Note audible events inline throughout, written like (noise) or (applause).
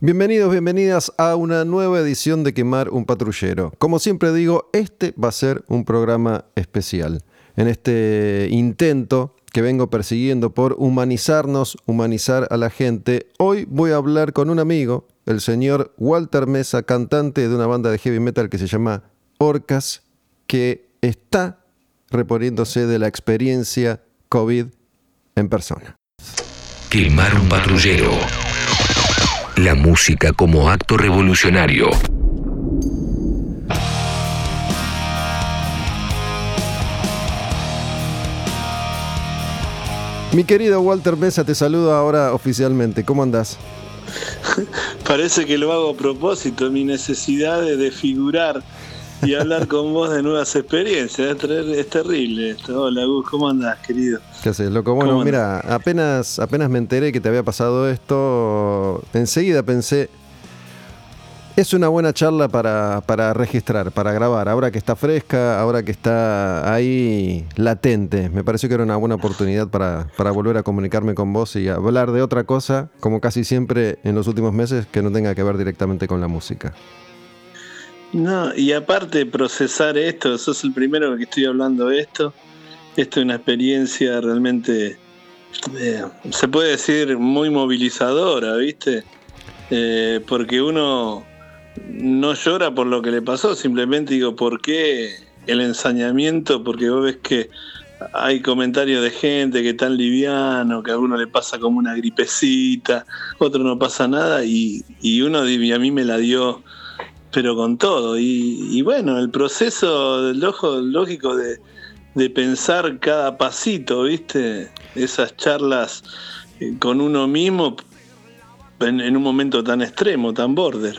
Bienvenidos, bienvenidas a una nueva edición de Quemar un Patrullero. Como siempre digo, este va a ser un programa especial. En este intento que vengo persiguiendo por humanizarnos, humanizar a la gente, hoy voy a hablar con un amigo, el señor Walter Mesa, cantante de una banda de heavy metal que se llama Orcas, que está reponiéndose de la experiencia COVID en persona. Quemar un patrullero. La música como acto revolucionario. Mi querido Walter Mesa, te saludo ahora oficialmente. ¿Cómo andás? Parece que lo hago a propósito, mi necesidad de desfigurar y hablar con vos de nuevas experiencias. Es, terrible esto. Hola, Gus, ¿cómo andás, querido? ¿Qué haces, loco? Bueno, mira, apenas, apenas me enteré que te había pasado esto, enseguida pensé, es una buena charla para, para, registrar, para grabar. Ahora que está fresca, ahora que está ahí latente. Me pareció que era una buena oportunidad para, para, volver a comunicarme con vos y hablar de otra cosa, como casi siempre en los últimos meses, que no tenga que ver directamente con la música. No, y aparte procesar esto, sos el primero que estoy hablando de esto. Esto es una experiencia realmente, eh, se puede decir, muy movilizadora, ¿viste? Eh, porque uno no llora por lo que le pasó, simplemente digo, ¿por qué el ensañamiento? Porque vos ves que hay comentarios de gente que tan liviano, que a uno le pasa como una gripecita, otro no pasa nada, y, y uno, a mí me la dio pero con todo. Y, bueno, el proceso ojo lógico de, pensar cada pasito, ¿viste? Esas charlas eh, con uno mismo en, un momento tan extremo, tan border.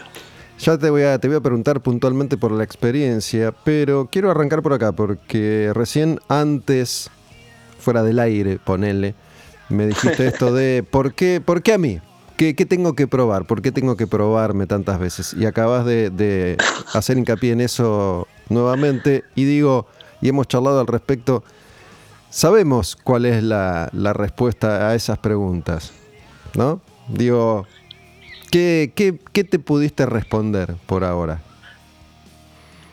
Ya te voy, a, te voy a preguntar puntualmente por la experiencia, pero quiero arrancar por acá, porque recién antes, fuera del aire, ponele, me dijiste esto de (laughs) ¿por qué, por qué a mí? ¿Qué, tengo que probar? ¿Por qué tengo que probarme tantas veces? Y acabas de, hacer hincapié en eso nuevamente y digo, y hemos charlado al respecto, sabemos cuál es la, respuesta a esas preguntas, ¿no? Digo, ¿qué, qué te pudiste responder por ahora?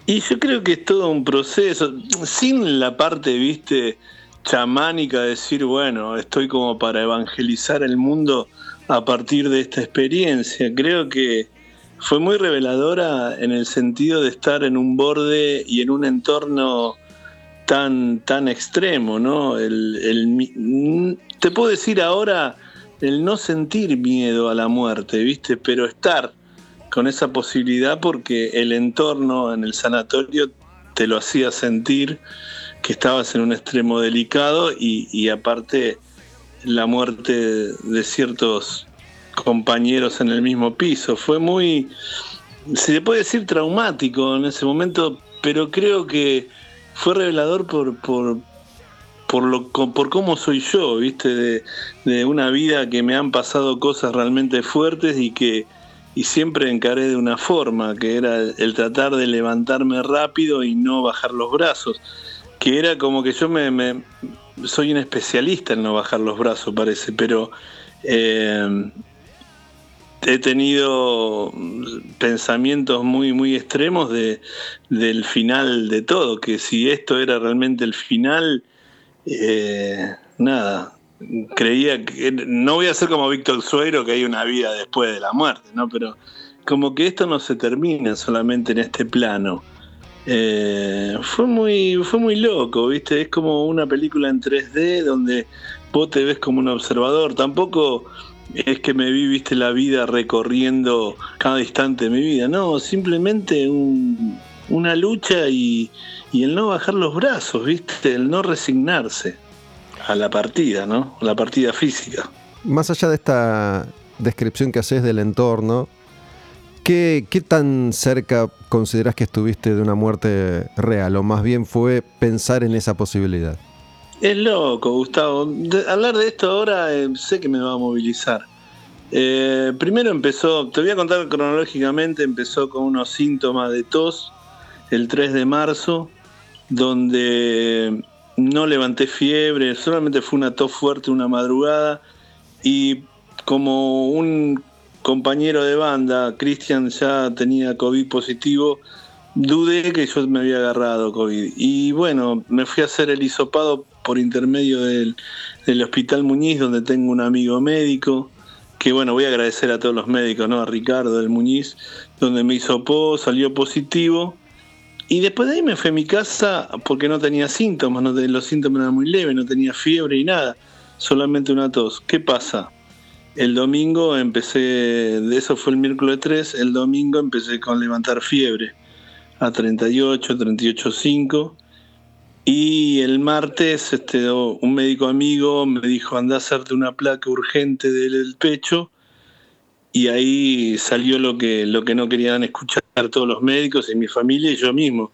Y yo creo que es todo un proceso, sin la parte, viste, chamánica, de decir, bueno, estoy como para evangelizar el mundo a partir de esta experiencia. Creo que fue muy reveladora en el sentido de estar en un borde y en un entorno tan, tan extremo, ¿no? El, te puedo decir ahora el no sentir miedo a la muerte, ¿viste? Pero estar con esa posibilidad porque el entorno en el sanatorio te lo hacía sentir que estabas en un extremo delicado y, y aparte la muerte de ciertos compañeros en el mismo piso. Fue muy, se puede decir traumático en ese momento, pero creo que fue revelador por, por, por, lo, por cómo soy yo, ¿viste? De, una vida que me han pasado cosas realmente fuertes y que y siempre encaré de una forma, que era el tratar de levantarme rápido y no bajar los brazos, que era como que yo me soy un especialista en no bajar los brazos, parece, pero eh, he tenido pensamientos muy, muy extremos de, del final de todo, que si esto era realmente el final, eh, nada, creía que no voy a ser como Víctor Suero, que hay una vida después de la muerte, ¿no? Pero como que esto no se termina solamente en este plano. Eh, fue muy fue muy loco, ¿viste? Es como una película en 3D donde vos te ves como un observador. Tampoco es que me vi, viste, la vida recorriendo cada instante de mi vida. No, simplemente una lucha y, y, el no bajar los brazos, viste, el no resignarse a la partida, ¿no? La partida física. Más allá de esta descripción que haces del entorno, ¿Qué, tan cerca consideras que estuviste de una muerte real? ¿O más bien fue pensar en esa posibilidad? Es loco, Gustavo. hablar de esto ahora eh, sé que me va a movilizar. Eh, primero empezó, te voy a contar cronológicamente, empezó con unos síntomas de tos el 3 de marzo, donde no levanté fiebre, solamente fue una tos fuerte una madrugada y como un compañero de banda, Cristian, ya tenía COVID positivo, dudé que yo me había agarrado COVID. Y bueno, me fui a hacer el hisopado por intermedio del, del Hospital Muñiz, donde tengo un amigo médico, que bueno, voy a agradecer a todos los médicos, ¿no? A Ricardo del Muñiz, donde me hisopó, salió positivo. Y después de ahí me fui a mi casa porque no tenía síntomas, no, los síntomas eran muy leves, no tenía fiebre y nada, solamente una tos. ¿Qué pasa? El domingo empecé, de eso fue el miércoles 3, el domingo empecé con levantar fiebre a 38, 38,5. Y el martes este, un médico amigo me dijo, anda a hacerte una placa urgente del pecho. Y ahí salió lo que, lo que no querían escuchar todos los médicos y mi familia y yo mismo,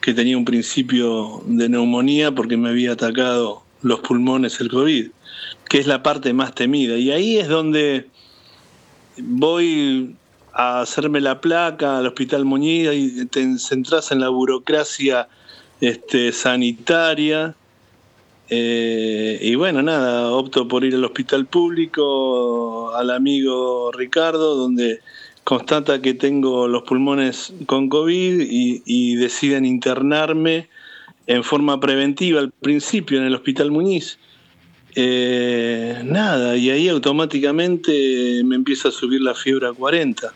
que tenía un principio de neumonía porque me había atacado los pulmones el COVID que es la parte más temida. Y ahí es donde voy a hacerme la placa al Hospital Muñiz y te centras en la burocracia este, sanitaria. Eh, y bueno, nada, opto por ir al hospital público, al amigo Ricardo, donde constata que tengo los pulmones con COVID y, y deciden internarme en forma preventiva al principio en el Hospital Muñiz eh, nada, y ahí automáticamente me empieza a subir la fiebre a 40.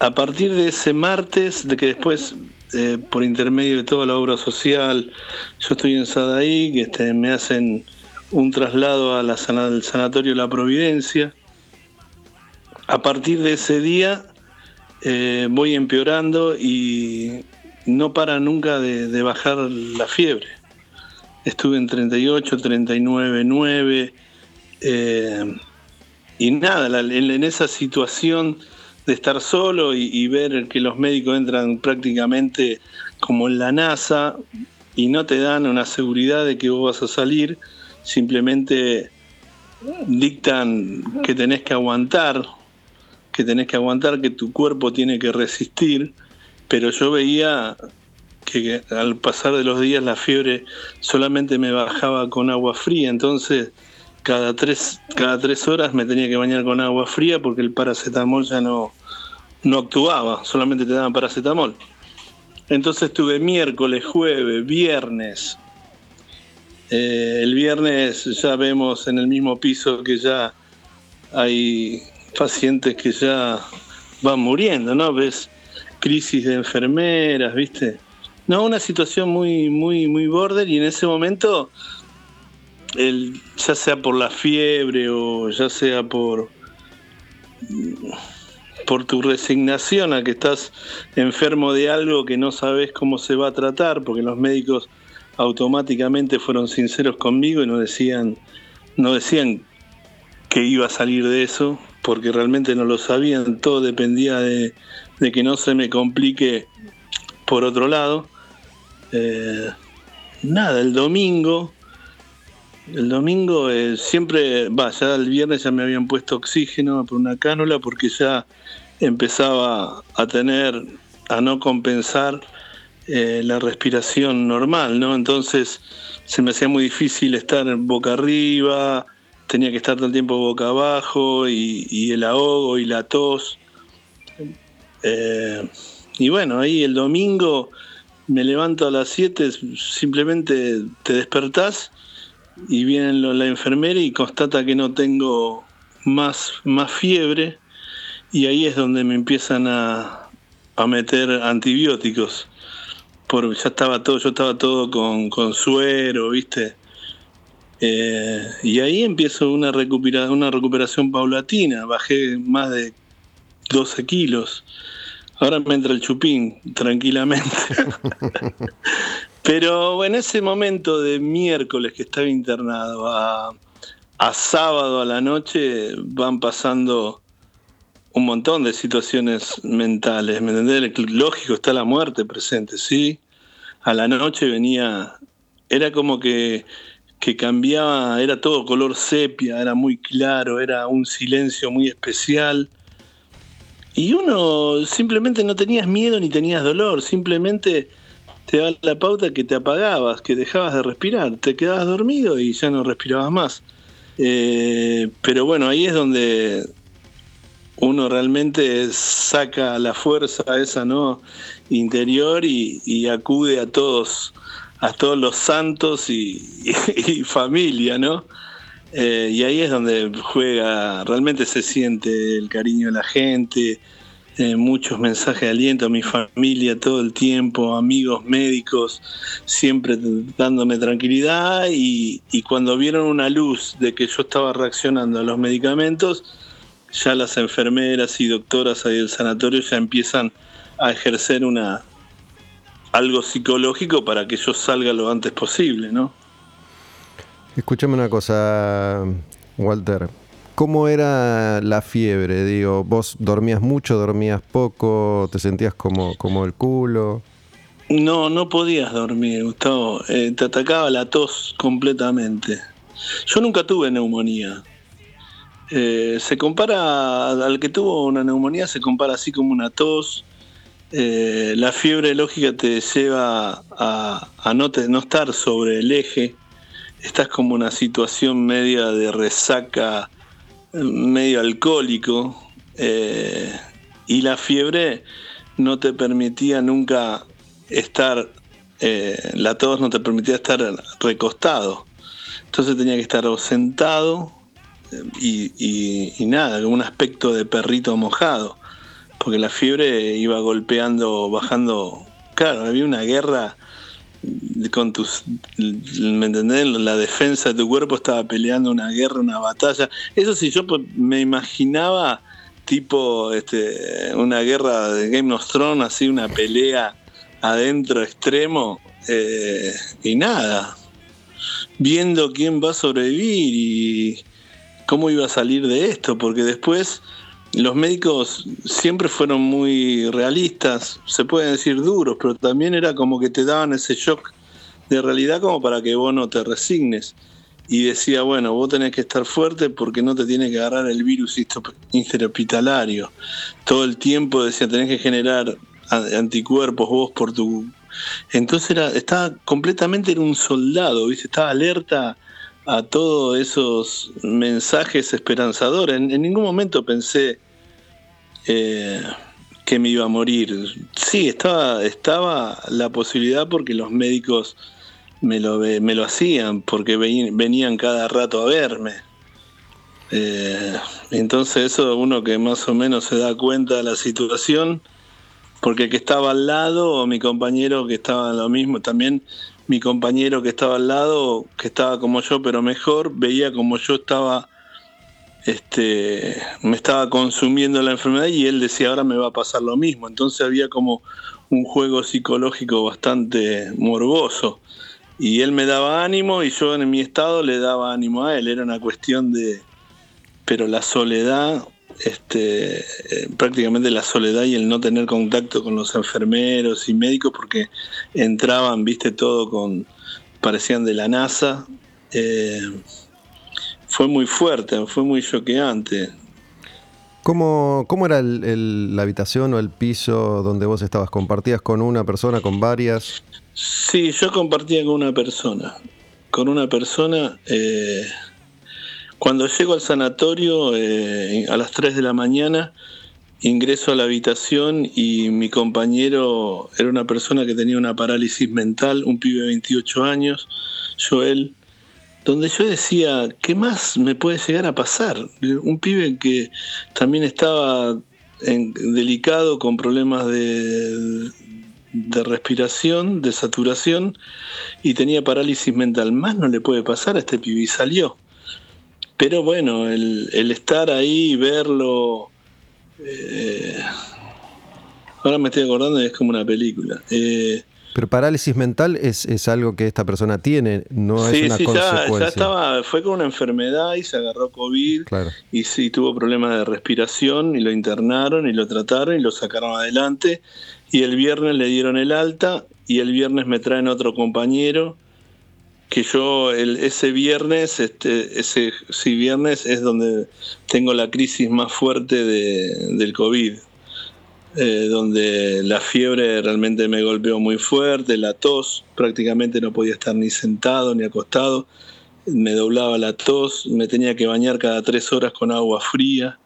A partir de ese martes, de que después, eh, por intermedio de toda la obra social, yo estoy en Sadaí, que este, me hacen un traslado a la al Sanatorio La Providencia. A partir de ese día eh, voy empeorando y no para nunca de bajar la fiebre estuve en 38, 39, 9. y nada, en, esa situación de estar solo y, ver que los médicos entran prácticamente como en la NASA y no te dan una seguridad de que vos vas a salir, simplemente dictan que tenés que aguantar, que tenés que aguantar, que tu cuerpo tiene que resistir, pero yo veía que al pasar de los días la fiebre solamente me bajaba con agua fría, entonces cada tres, cada tres horas me tenía que bañar con agua fría porque el paracetamol ya no, no actuaba, solamente te daban paracetamol. Entonces tuve miércoles, jueves, viernes. Eh, el viernes ya vemos en el mismo piso que ya hay pacientes que ya van muriendo, ¿no? Ves crisis de enfermeras, ¿viste? No, una situación muy, muy, muy border y en ese momento, el, ya sea por la fiebre o ya sea por, por tu resignación a que estás enfermo de algo que no sabes cómo se va a tratar, porque los médicos automáticamente fueron sinceros conmigo y no decían, no decían que iba a salir de eso, porque realmente no lo sabían, todo dependía de, de que no se me complique por otro lado. Eh, nada, el domingo, el domingo eh, siempre, va, ya el viernes ya me habían puesto oxígeno por una cánula porque ya empezaba a tener, a no compensar eh, la respiración normal, ¿no? Entonces se me hacía muy difícil estar boca arriba, tenía que estar todo el tiempo boca abajo y, el ahogo y la tos. y bueno, ahí el domingo me levanto a las 7, simplemente te despertás y viene la enfermera y constata que no tengo más, más fiebre y ahí es donde me empiezan a, meter antibióticos. Por, ya estaba todo, yo estaba todo con, con suero, ¿viste? Eh, y ahí empiezo una, una recuperación paulatina, bajé más de 12 kilos. Ahora me entra el chupín, tranquilamente. (laughs) Pero en ese momento de miércoles que estaba internado a, sábado a la noche van pasando un montón de situaciones mentales, ¿me entendés? Lógico, está la muerte presente, ¿sí? A la noche venía, era como que, que cambiaba, era todo color sepia, era muy claro, era un silencio muy especial y uno simplemente no tenías miedo ni tenías dolor, simplemente te da la pauta que te apagabas, que dejabas de respirar, te quedabas dormido y ya no respirabas más. Eh, pero bueno, ahí es donde uno realmente saca la fuerza esa no interior y, acude a todos a todos los santos y, (laughs) familia no eh, y ahí es donde juega realmente se siente el cariño de la gente eh, muchos mensajes de aliento a mi familia todo el tiempo, amigos médicos, siempre dándome tranquilidad y, cuando vieron una luz de que yo estaba reaccionando a los medicamentos, ya las enfermeras y doctoras ahí del sanatorio ya empiezan a ejercer una algo psicológico para que yo salga lo antes posible, ¿no? Escúchame una cosa, Walter. ¿Cómo era la fiebre? Digo, ¿vos dormías mucho, dormías poco, te sentías como, como el culo? No, no podías dormir, Gustavo. Eh, te atacaba la tos completamente. Yo nunca tuve neumonía. Eh, se compara al que tuvo una neumonía, se compara así como una tos. Eh, la fiebre lógica te lleva a, no, no estar sobre el eje. Estás como una situación media de resaca medio alcohólico eh, y la fiebre no te permitía nunca estar, eh, la tos no te permitía estar recostado. Entonces tenía que estar sentado eh, y, y, nada, con un aspecto de perrito mojado, porque la fiebre iba golpeando, bajando. Claro, había una guerra con tus, ¿me entendés? La defensa de tu cuerpo estaba peleando una guerra, una batalla. Eso sí, yo me imaginaba tipo este, una guerra de Game of Thrones, así una pelea adentro extremo eh, y nada, viendo quién va a sobrevivir y cómo iba a salir de esto, porque después los médicos siempre fueron muy realistas, se pueden decir duros, pero también era como que te daban ese shock de realidad como para que vos no te resignes. Y decía, bueno, vos tenés que estar fuerte porque no te tiene que agarrar el virus interhospitalario. Todo el tiempo decía, tenés que generar anticuerpos vos por tu... Entonces era, estaba completamente en un soldado, ¿viste? estaba alerta a todos esos mensajes esperanzadores. En, ningún momento pensé eh, que me iba a morir. Sí, estaba, estaba la posibilidad porque los médicos me lo, me lo hacían, porque venían cada rato a verme. Eh, entonces eso uno que más o menos se da cuenta de la situación, porque el que estaba al lado o mi compañero que estaba lo mismo, también mi compañero que estaba al lado, que estaba como yo, pero mejor, veía como yo estaba, este, me estaba consumiendo la enfermedad y él decía, ahora me va a pasar lo mismo. Entonces había como un juego psicológico bastante morboso. Y él me daba ánimo y yo en mi estado le daba ánimo a él. Era una cuestión de... Pero la soledad este, eh, prácticamente la soledad y el no tener contacto con los enfermeros y médicos porque entraban, viste, todo con, parecían de la NASA. Eh, fue muy fuerte, fue muy choqueante. ¿Cómo, cómo era la habitación o el piso donde vos estabas? ¿Compartías con una persona, con varias? Sí, yo compartía con una persona. Con una persona... Eh, cuando llego al sanatorio eh, a las 3 de la mañana, ingreso a la habitación y mi compañero era una persona que tenía una parálisis mental, un pibe de 28 años, Joel, donde yo decía, ¿qué más me puede llegar a pasar? Un pibe que también estaba delicado con problemas de, de respiración, de saturación y tenía parálisis mental. Más no le puede pasar a este pibe y salió. Pero bueno, el, estar ahí, verlo. Eh, ahora me estoy acordando es como una película. Eh, pero parálisis mental es, es, algo que esta persona tiene, no es una sí, consecuencia. Ya, estaba, fue con una enfermedad y se agarró COVID y sí tuvo problemas de respiración y lo internaron y lo trataron y lo sacaron adelante. Y el viernes le dieron el alta y el viernes me traen otro compañero que yo el, ese viernes, este, ese sí, viernes es donde tengo la crisis más fuerte de, del COVID, eh, donde la fiebre realmente me golpeó muy fuerte, la tos, prácticamente no podía estar ni sentado ni acostado, me doblaba la tos, me tenía que bañar cada tres horas con agua fría.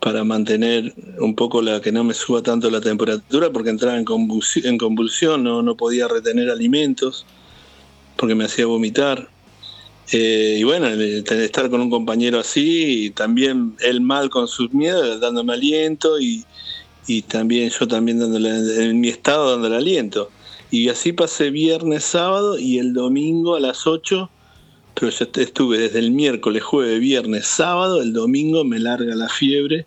para mantener un poco la que no me suba tanto la temperatura, porque entraba en convulsión, en convulsión no, no podía retener alimentos, porque me hacía vomitar. Eh, y bueno, estar con un compañero así, y también él mal con sus miedos, dándome aliento, y, y también yo también dándole, en mi estado dándole aliento. Y así pasé viernes, sábado y el domingo a las 8, pero yo estuve desde el miércoles, jueves, viernes, sábado, el domingo me larga la fiebre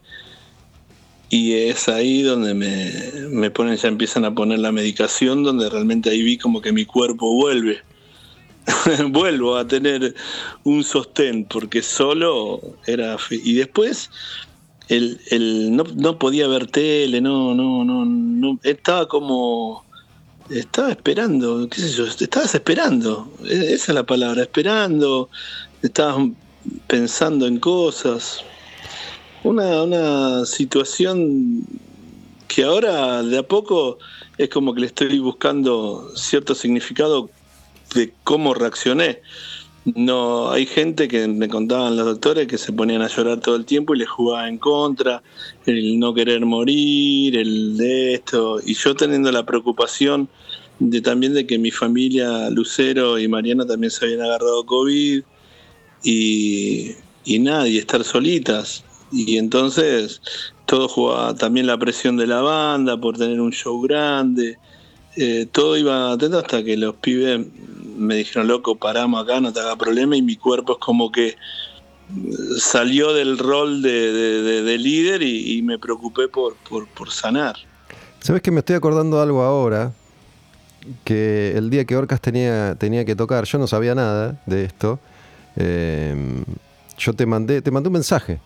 y es ahí donde me, me ponen, ya empiezan a poner la medicación, donde realmente ahí vi como que mi cuerpo vuelve. (laughs) Vuelvo a tener un sostén, porque solo era... Y después el, el, no, podía ver tele, no, no, no, no, estaba como estaba esperando, qué sé yo, estabas esperando, e-, esa es la palabra, esperando, estabas pensando en cosas. Una, una situación que ahora de a poco es como que le estoy buscando cierto significado de cómo reaccioné. No, hay gente que me contaban los doctores que se ponían a llorar todo el tiempo y les jugaba en contra, el no querer morir, el de esto, y yo teniendo la preocupación de también de que mi familia, Lucero y Mariana también se habían agarrado COVID y, y estar solitas. Y entonces todo jugaba también la presión de la banda por tener un show grande. Eh, todo iba atento hasta que los pibes me dijeron, loco, paramos acá, no te haga problema, y mi cuerpo es como que salió del rol de, líder y, me preocupé por, por, sanar. ¿Sabes que me estoy acordando algo ahora? Que el día que Orcas tenía, tenía que tocar, yo no sabía nada de esto. Eh, yo te mandé, te mandé un mensaje.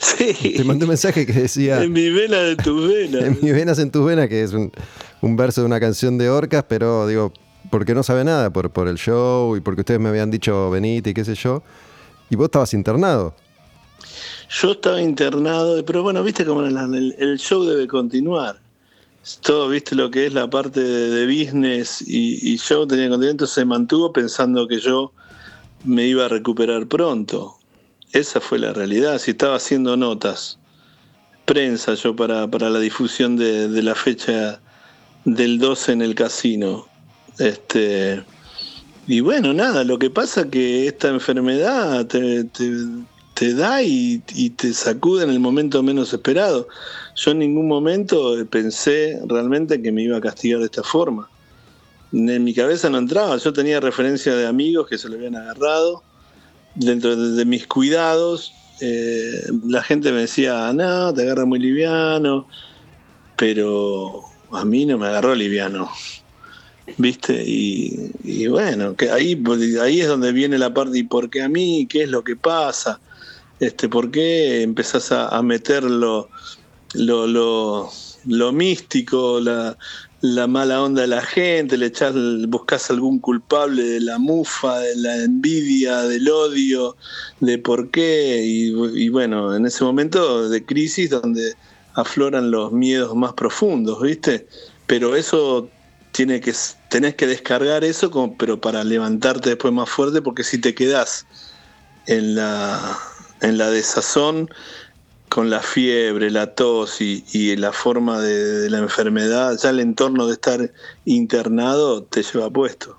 Sí. Te mandé un mensaje que decía. En mi vena de tus venas. (laughs) en mis venas en tus venas, que es un, un verso de una canción de Orcas, pero digo, porque no sabe nada, por, por el show y porque ustedes me habían dicho venite y qué sé yo. Y vos estabas internado. Yo estaba internado, pero bueno, viste cómo el, el, show debe continuar. Todo, viste lo que es la parte de, business y, y show tenía contenido, se mantuvo pensando que yo me iba a recuperar pronto. Esa fue la realidad. Si estaba haciendo notas, prensa yo para, para la difusión de, la fecha del 12 en el casino. Este, y bueno, nada, lo que pasa que esta enfermedad te, da y, te sacude en el momento menos esperado. Yo en ningún momento pensé realmente que me iba a castigar de esta forma. En mi cabeza no entraba, yo tenía referencia de amigos que se lo habían agarrado. Dentro de, mis cuidados, eh, la gente me decía, no, te agarra muy liviano, pero a mí no me agarró liviano. ¿viste? Y, bueno, que ahí, ahí es donde viene la parte, ¿y por qué a mí? ¿Qué es lo que pasa? Este, ¿Por qué empezás a, meter lo, lo, místico, la, mala onda de la gente, le echás, buscas algún culpable de la mufa, de la envidia, del odio, de por qué, y, y bueno, en ese momento de crisis donde afloran los miedos más profundos, ¿viste? Pero eso tiene que, tenés que descargar eso, como, pero para levantarte después más fuerte, porque si te quedás en la, en la desazón, con la fiebre, la tos y, la forma de, la enfermedad, ya el entorno de estar internado te lleva puesto.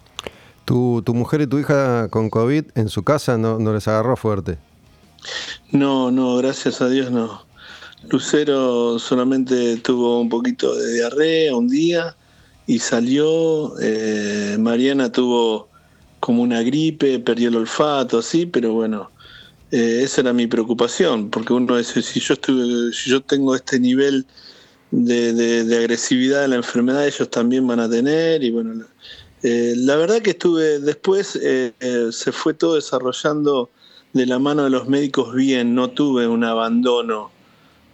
¿Tu, tu mujer y tu hija con COVID en su casa no, no les agarró fuerte? No, no, gracias a Dios no. Lucero solamente tuvo un poquito de diarrea un día y salió, eh, Mariana tuvo como una gripe, perdió el olfato, así, pero bueno, eh, esa era mi preocupación, porque uno dice, si yo, estuve, si yo tengo este nivel de, agresividad de la enfermedad, ellos también van a tener, y bueno, eh, la verdad que estuve, después se fue todo desarrollando de la mano de los médicos bien, no tuve un abandono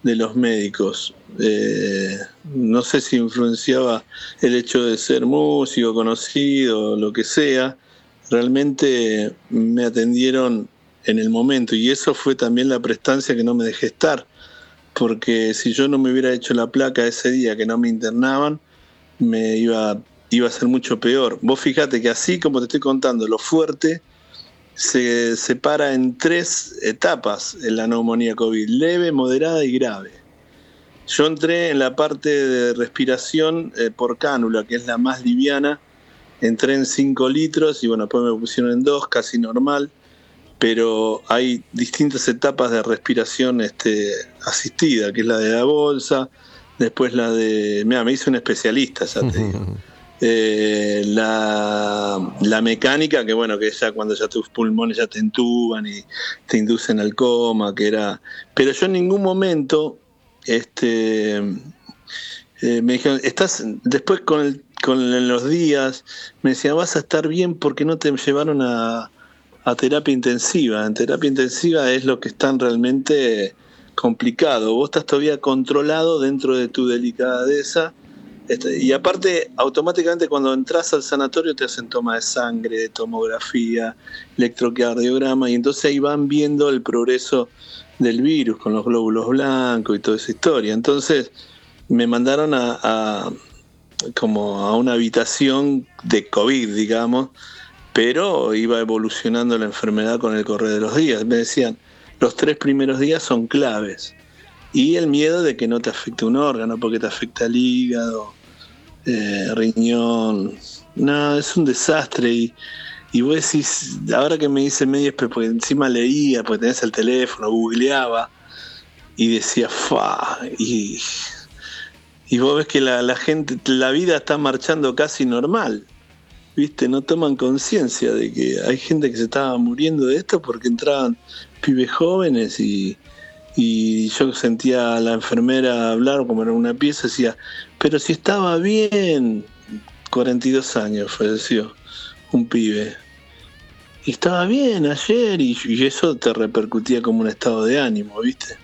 de los médicos. Eh, no sé si influenciaba el hecho de ser músico, conocido, lo que sea. Realmente me atendieron en el momento y eso fue también la prestancia que no me dejé estar. Porque si yo no me hubiera hecho la placa ese día que no me internaban, me iba, iba a ser mucho peor. Vos fíjate que así como te estoy contando lo fuerte, se separa en tres etapas en la neumonía COVID, leve, moderada y grave. Yo entré en la parte de respiración eh, por cánula, que es la más liviana, entré en 5 litros y bueno, después me pusieron en 2, casi normal, pero hay distintas etapas de respiración este, asistida, que es la de la bolsa, después la de... Mira, me hice un especialista, ya te digo. Eh, la, la, mecánica, que bueno, que ya cuando ya tus pulmones ya te entuban y te inducen al coma, que era... Pero yo en ningún momento, este, eh, me dijeron, estás, después con, el, con los días, me decían, vas a estar bien porque no te llevaron a, a terapia intensiva. En terapia intensiva es lo que están realmente complicado. Vos estás todavía controlado dentro de tu delicadeza este, y aparte, automáticamente cuando entras al sanatorio te hacen toma de sangre, tomografía, electrocardiograma, y entonces ahí van viendo el progreso del virus con los glóbulos blancos y toda esa historia. Entonces me mandaron a, como a una habitación de COVID, digamos, pero iba evolucionando la enfermedad con el correr de los días. Me decían, los tres primeros días son claves. Y el miedo de que no te afecte un órgano, porque te afecta el hígado, eh, riñón. No, es un desastre. Y, y vos decís, ahora que me dice medio, porque encima leía, porque tenés el teléfono, googleaba, y decía, fa, y, y vos ves que la, la gente, la vida está marchando casi normal. ¿Viste? No toman conciencia de que hay gente que se estaba muriendo de esto porque entraban pibes jóvenes y, y yo sentía a la enfermera hablar como en una pieza, decía, pero si estaba bien, 42 años falleció un pibe. Y estaba bien ayer y, eso te repercutía como un estado de ánimo, ¿viste?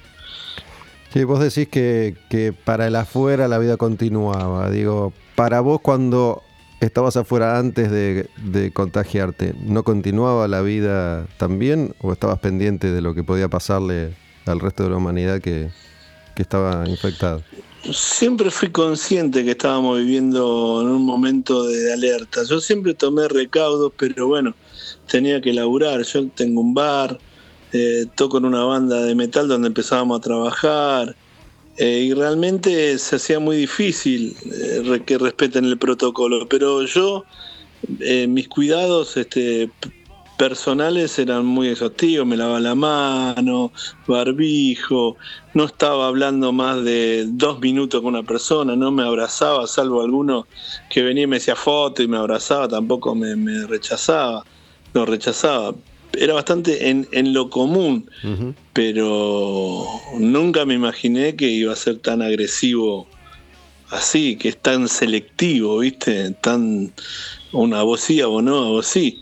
Sí, vos decís que, que para el afuera la vida continuaba. Digo, para vos cuando estabas afuera antes de, contagiarte, ¿no continuaba la vida también o estabas pendiente de lo que podía pasarle al resto de la humanidad que, que estaba infectada? siempre fui consciente que estábamos viviendo en un momento de alerta. Yo siempre tomé recaudos, pero bueno, tenía que laburar. Yo tengo un bar, eh, toco en una banda de metal donde empezábamos a trabajar. Eh, y realmente se hacía muy difícil eh, que respeten el protocolo, pero yo mis cuidados este, personales eran muy exhaustivos, me lavaba la mano, barbijo, no estaba hablando más de dos minutos con una persona, no me abrazaba, salvo alguno que venía y me hacía foto y me abrazaba, tampoco me, rechazaba, lo rechazaba. Era bastante en, en lo común, pero nunca me imaginé que iba a ser tan agresivo así, que es tan selectivo, ¿viste? Tan una voz sí, o no, a vos sí.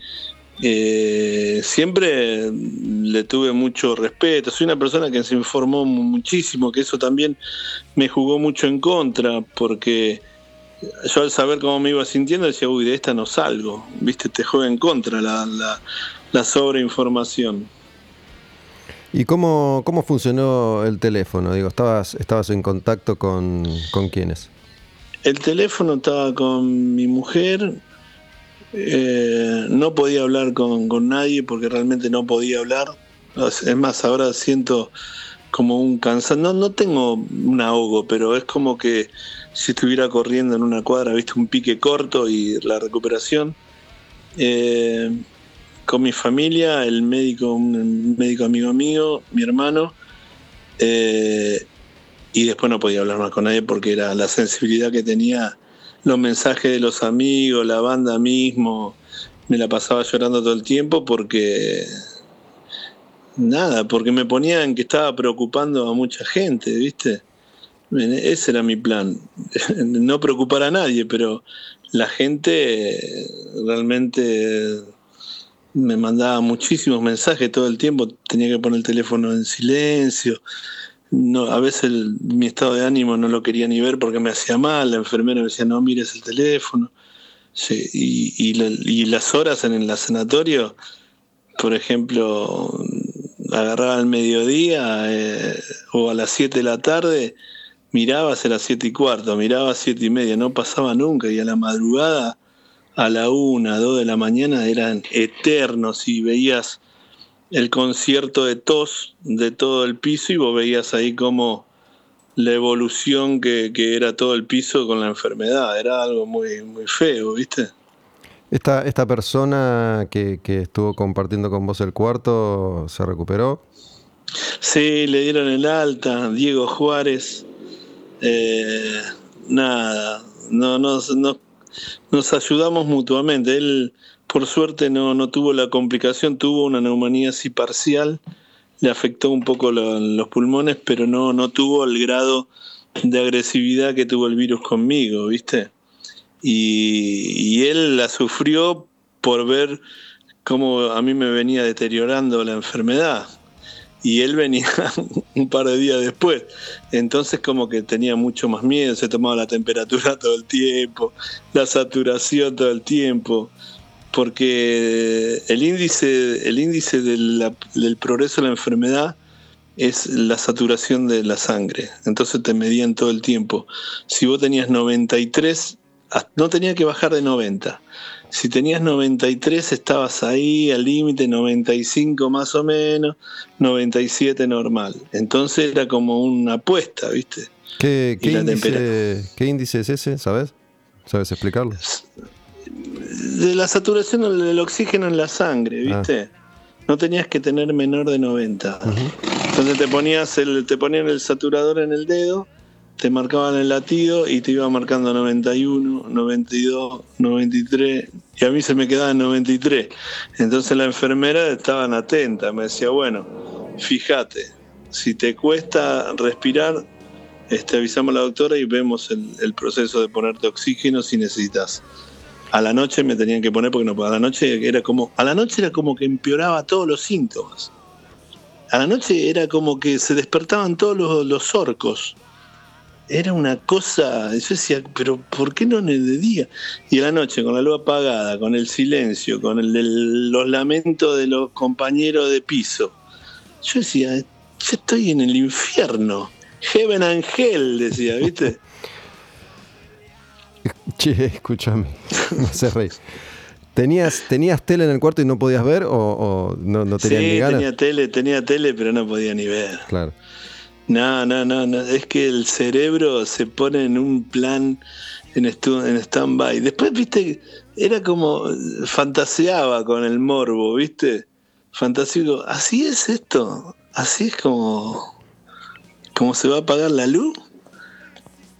Eh, siempre le tuve mucho respeto. Soy una persona que se informó muchísimo, que eso también me jugó mucho en contra, porque yo al saber cómo me iba sintiendo decía, uy, de esta no salgo. Viste, te juega en contra la, la, sobreinformación. ¿Y cómo, cómo funcionó el teléfono? Digo, ¿estabas, estabas en contacto con, con quiénes? El teléfono estaba con mi mujer, eh, no podía hablar con, nadie porque realmente no podía hablar. Es más, ahora siento como un cansado. No, no tengo un ahogo, pero es como que si estuviera corriendo en una cuadra, viste un pique corto y la recuperación. Eh, con mi familia, el médico, un médico amigo mío, mi hermano, eh, y después no podía hablar más con nadie porque era la sensibilidad que tenía los mensajes de los amigos, la banda mismo, me la pasaba llorando todo el tiempo porque nada, porque me ponían que estaba preocupando a mucha gente, ¿viste? Ese era mi plan, (laughs) no preocupar a nadie, pero la gente realmente me mandaba muchísimos mensajes todo el tiempo, tenía que poner el teléfono en silencio, a veces mi estado de ánimo no lo quería ni ver porque me hacía mal, la enfermera me decía, no mires el teléfono. y, las horas en el sanatorio, por ejemplo, agarraba al mediodía eh, o a las 7 de la tarde, miraba a las 7 y cuarto, miraba a 7 y media, no pasaba nunca, y a la madrugada a la una, dos de la mañana eran eternos y veías el concierto de tos de todo el piso y vos veías ahí como la evolución que, era todo el piso con la enfermedad. Era algo muy, muy feo, ¿viste? Esta, esta persona que, estuvo compartiendo con vos el cuarto, ¿se recuperó? Sí, le dieron el alta, Diego Juárez. Eh, nada, no, no, no, nos ayudamos mutuamente. Él, por suerte, no, no tuvo la complicación, tuvo una neumonía así parcial, le afectó un poco los pulmones, pero no, no tuvo el grado de agresividad que tuvo el virus conmigo, ¿viste? Y, él la sufrió por ver cómo a mí me venía deteriorando la enfermedad y él venía (laughs) un par de días después. Entonces como que tenía mucho más miedo, se tomaba la temperatura (laughs) todo el tiempo, la saturación todo el tiempo, porque el índice, el índice del, progreso de la enfermedad es la saturación de la sangre. Entonces te medían todo el tiempo. Si vos tenías 93, no tenía que bajar de 90 si tenías 93 estabas ahí al límite, 95 más o menos, 97 normal. Entonces era como una apuesta, ¿viste? ¿Qué, índice, es ese? ¿Sabes? ¿Sabes explicarlo? De la saturación del oxígeno en la sangre, ah. ¿viste? No tenías que tener menor de 90. Entonces te ponías el, te ponían el saturador en el dedo te marcaban el latido y te iba marcando 91, 92, 93 y a mí se me quedaba en 93. Entonces la enfermera estaban atenta, me decía, bueno, fíjate, si te cuesta respirar, este, avisamos a la doctora y vemos el, proceso de ponerte oxígeno si necesitas. A la noche me tenían que poner porque no, a la noche era como, a la noche era como que empeoraba todos los síntomas. A la noche era como que se despertaban todos los orcos era una cosa, yo decía, pero ¿por qué no en el día? Y en la noche, con la luz apagada, con el silencio, con el, los lamentos de los compañeros de piso, yo decía, yo estoy en el infierno, Heaven Angel, decía, ¿viste? (laughs) Che, escúchame, no se reí. ¿Tenías, ¿Tenías tele en el cuarto y no podías ver o, no, no tenías ni ganas? tenía tele, tenía tele, pero no podía ni ver. Claro. No, no, no, no, es que el cerebro se pone en un plan en, en stand-by. Después, viste, era como fantaseaba con el morbo, viste. Fantasío, así es esto, así es como, como se va a apagar la luz.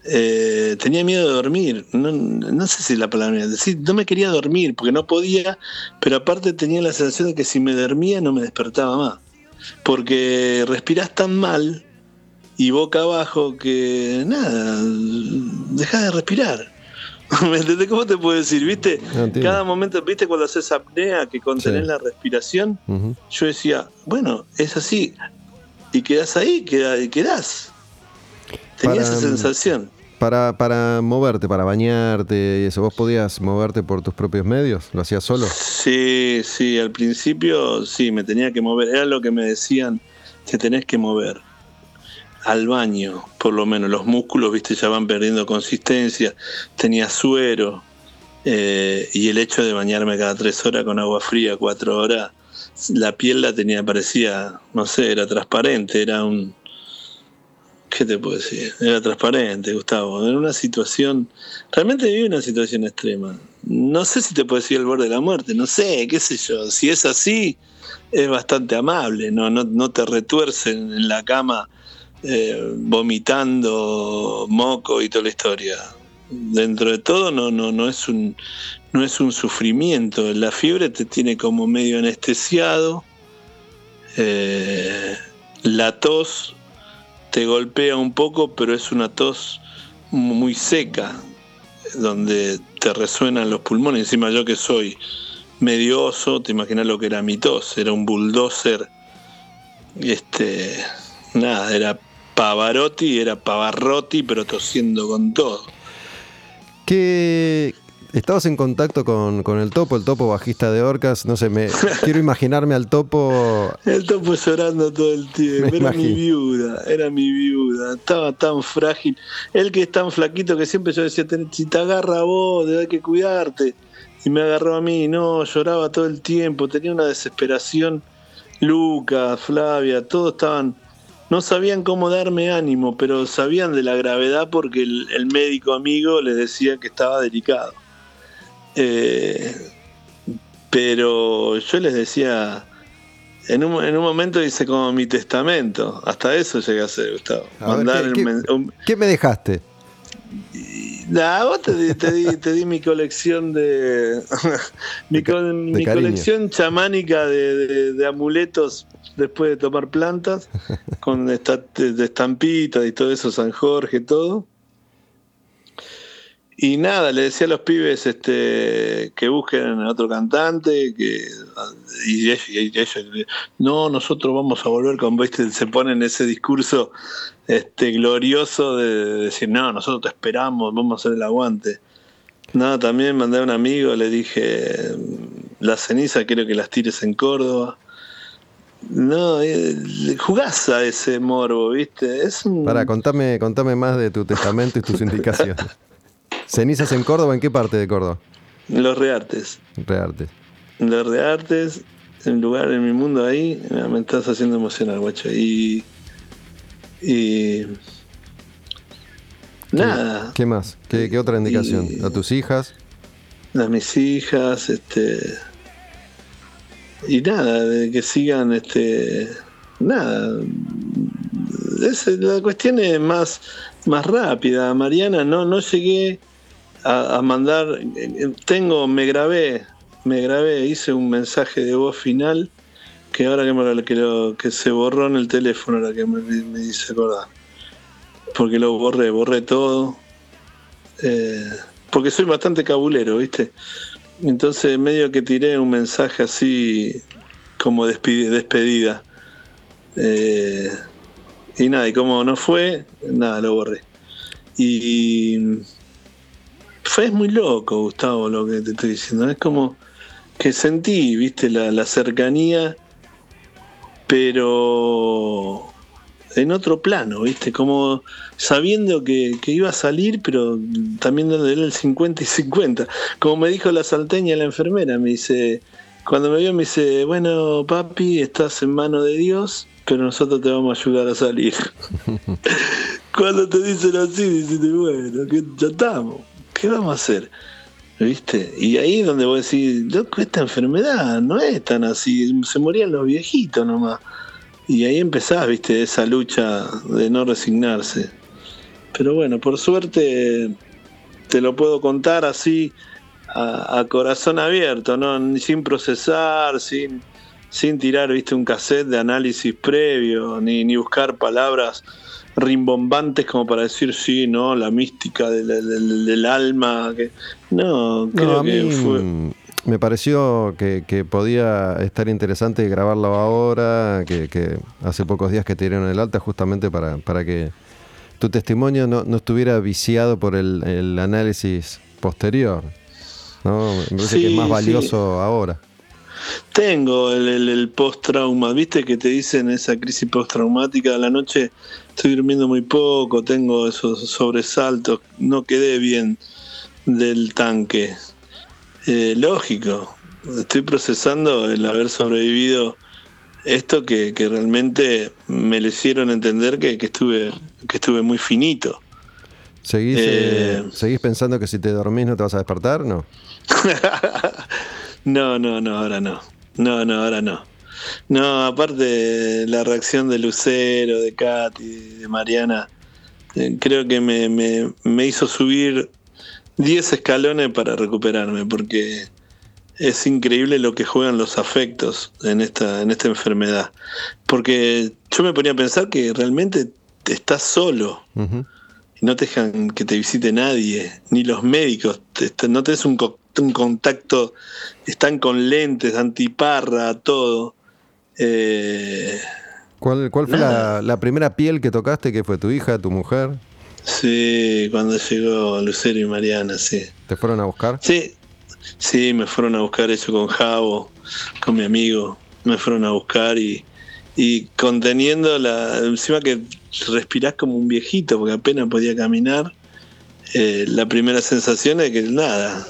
Eh, tenía miedo de dormir, no, no sé si la palabra, decir, no me quería dormir porque no podía, pero aparte tenía la sensación de que si me dormía no me despertaba más, porque respirás tan mal y boca abajo que nada, deja de respirar. (laughs) ¿Me entendés? ¿Cómo te puedo decir? ¿Viste? Cada momento, ¿viste cuando haces apnea que contenés la respiración? Yo decía, bueno, es así. Y quedás ahí, y quedás. Tenía esa sensación. Para, para moverte, para bañarte y eso, ¿vos podías moverte por tus propios medios? ¿Lo hacías solo? Sí, sí, al principio sí, me tenía que mover. Era lo que me decían, te tenés que mover al baño, por lo menos. Los músculos, viste, ya van perdiendo consistencia. Tenía suero. Eh, y el hecho de bañarme cada tres horas con agua fría, cuatro horas, la piel la tenía, parecía, no sé, era transparente, era un. ¿Qué te puedo decir? Era transparente, Gustavo. En una situación. Realmente viví una situación extrema. No sé si te puedo decir el borde de la muerte, no sé, qué sé yo. Si es así, es bastante amable, no, no, no te retuercen en la cama eh, vomitando moco y toda la historia. Dentro de todo no, no, no, es un, no es un sufrimiento. La fiebre te tiene como medio anestesiado. Eh, la tos te golpea un poco, pero es una tos muy seca, donde te resuenan los pulmones. Encima yo que soy medio oso, te imaginas lo que era mi tos, era un bulldozer. Este, nada, era Pavarotti era Pavarrotti, pero tosiendo con todo. ¿Qué, Estabas en contacto con, el topo, el topo bajista de Orcas, no sé, me (laughs) quiero imaginarme al topo. El topo llorando todo el tiempo, era mi viuda, era mi viuda, estaba tan frágil. Él que es tan flaquito que siempre yo decía, si te agarra vos, debe que cuidarte. y me agarró a mí, no, lloraba todo el tiempo, tenía una desesperación. Lucas, Flavia, todos estaban, no sabían cómo darme ánimo, pero sabían de la gravedad porque el, médico amigo les decía que estaba delicado. Eh, pero yo les decía, en un, en un momento hice como mi testamento, hasta eso llegué a hacer, Gustavo. ¿qué, me dejaste? Nah, vos te, di, te, di, mi colección de. (laughs) mi, colección chamánica de, amuletos después de tomar plantas, (laughs) con esta, de estampitas y todo eso, San Jorge, todo. Y nada, le decía a los pibes este, que busquen a otro cantante, que y ellos, no, nosotros vamos a volver con, ¿viste? se ponen ese discurso este glorioso de decir, no, nosotros te esperamos, vamos a hacer el aguante. No, también mandé a un amigo, le dije, la ceniza quiero que las tires en Córdoba. No, eh, jugás a ese morbo, ¿viste? Es un... Para, contame, contame más de tu testamento y tus (laughs) indicaciones. ¿Cenizas en Córdoba? ¿En qué parte de Córdoba? Los Reartes. Reartes. Los Reartes, en lugar en mi mundo ahí, me estás haciendo emocionar, guacho. Y. Y. Nada. ¿Qué más? ¿Qué, otra indicación? ¿A tus hijas? A mis hijas, este. Y nada, de que sigan, este. Nada. la cuestión es más, más rápida. Mariana, no, no llegué a, mandar, tengo, me grabé, me grabé, hice un mensaje de voz final que ahora que, me, que, lo, que se borró en el teléfono, ahora que me, me dice acordar. Porque lo borré, borré todo. Eh, porque soy bastante cabulero, ¿viste? Entonces medio que tiré un mensaje así como despedida. Eh, y nada, y como no fue, nada, lo borré. Y, fue muy loco, Gustavo, lo que te estoy diciendo. Es como que sentí, viste, la, cercanía, pero en otro plano, viste, como sabiendo que, iba a salir, pero también dándole el 50 y 50. Como me dijo la salteña, la enfermera, me dice, cuando me vio me dice, bueno, papi, estás en mano de Dios, pero nosotros te vamos a ayudar a salir. (laughs) cuando te dicen así, dices, bueno, que ya estamos. ¿qué vamos a hacer? ¿Viste? Y ahí es donde vos decís, loco, esta enfermedad no es tan así, se morían los viejitos nomás. Y ahí empezás, viste, esa lucha de no resignarse. Pero bueno, por suerte te lo puedo contar así a, corazón abierto, ¿no? sin procesar, sin, sin tirar, viste, un cassette de análisis previo, ni, ni buscar palabras rimbombantes como para decir sí, no, la mística del, alma. Que, no, creo que fue. Me pareció que, podía estar interesante grabarlo ahora, que, hace pocos días que te dieron el alta, justamente para, para que tu testimonio no, estuviera viciado por el, análisis posterior. ¿no? Me parece que es más valioso ahora. Tengo el, el, post-trauma, viste que te dicen esa crisis post-traumática, a la noche estoy durmiendo muy poco, tengo esos sobresaltos, no quedé bien del tanque. Eh, lógico, estoy procesando el haber sobrevivido esto que, realmente me le hicieron entender que, estuve, que estuve muy finito. ¿Seguís, eh, ¿Seguís pensando que si te dormís no te vas a despertar? No. (laughs) no, no, no, ahora no. No, no, ahora no. No, aparte la reacción de Lucero, de Katy, de Mariana, eh, creo que me, me, hizo subir 10 escalones para recuperarme, porque es increíble lo que juegan los afectos en esta, en esta enfermedad. Porque yo me ponía a pensar que realmente estás solo. Y no te dejan que te visite nadie, ni los médicos. no tenés un, un contacto, están con lentes, antiparra, todo. Eh, ¿Cuál, fue la, primera piel que tocaste? ¿Que fue tu hija, tu mujer? Sí, cuando llegó Lucero y Mariana, sí. ¿Te fueron a buscar? Sí, sí, me fueron a buscar eso con Javo, con mi amigo. Me fueron a buscar y, y conteniendo la. Encima que respirás como un viejito porque apenas podía caminar. Eh, la primera sensación es que nada,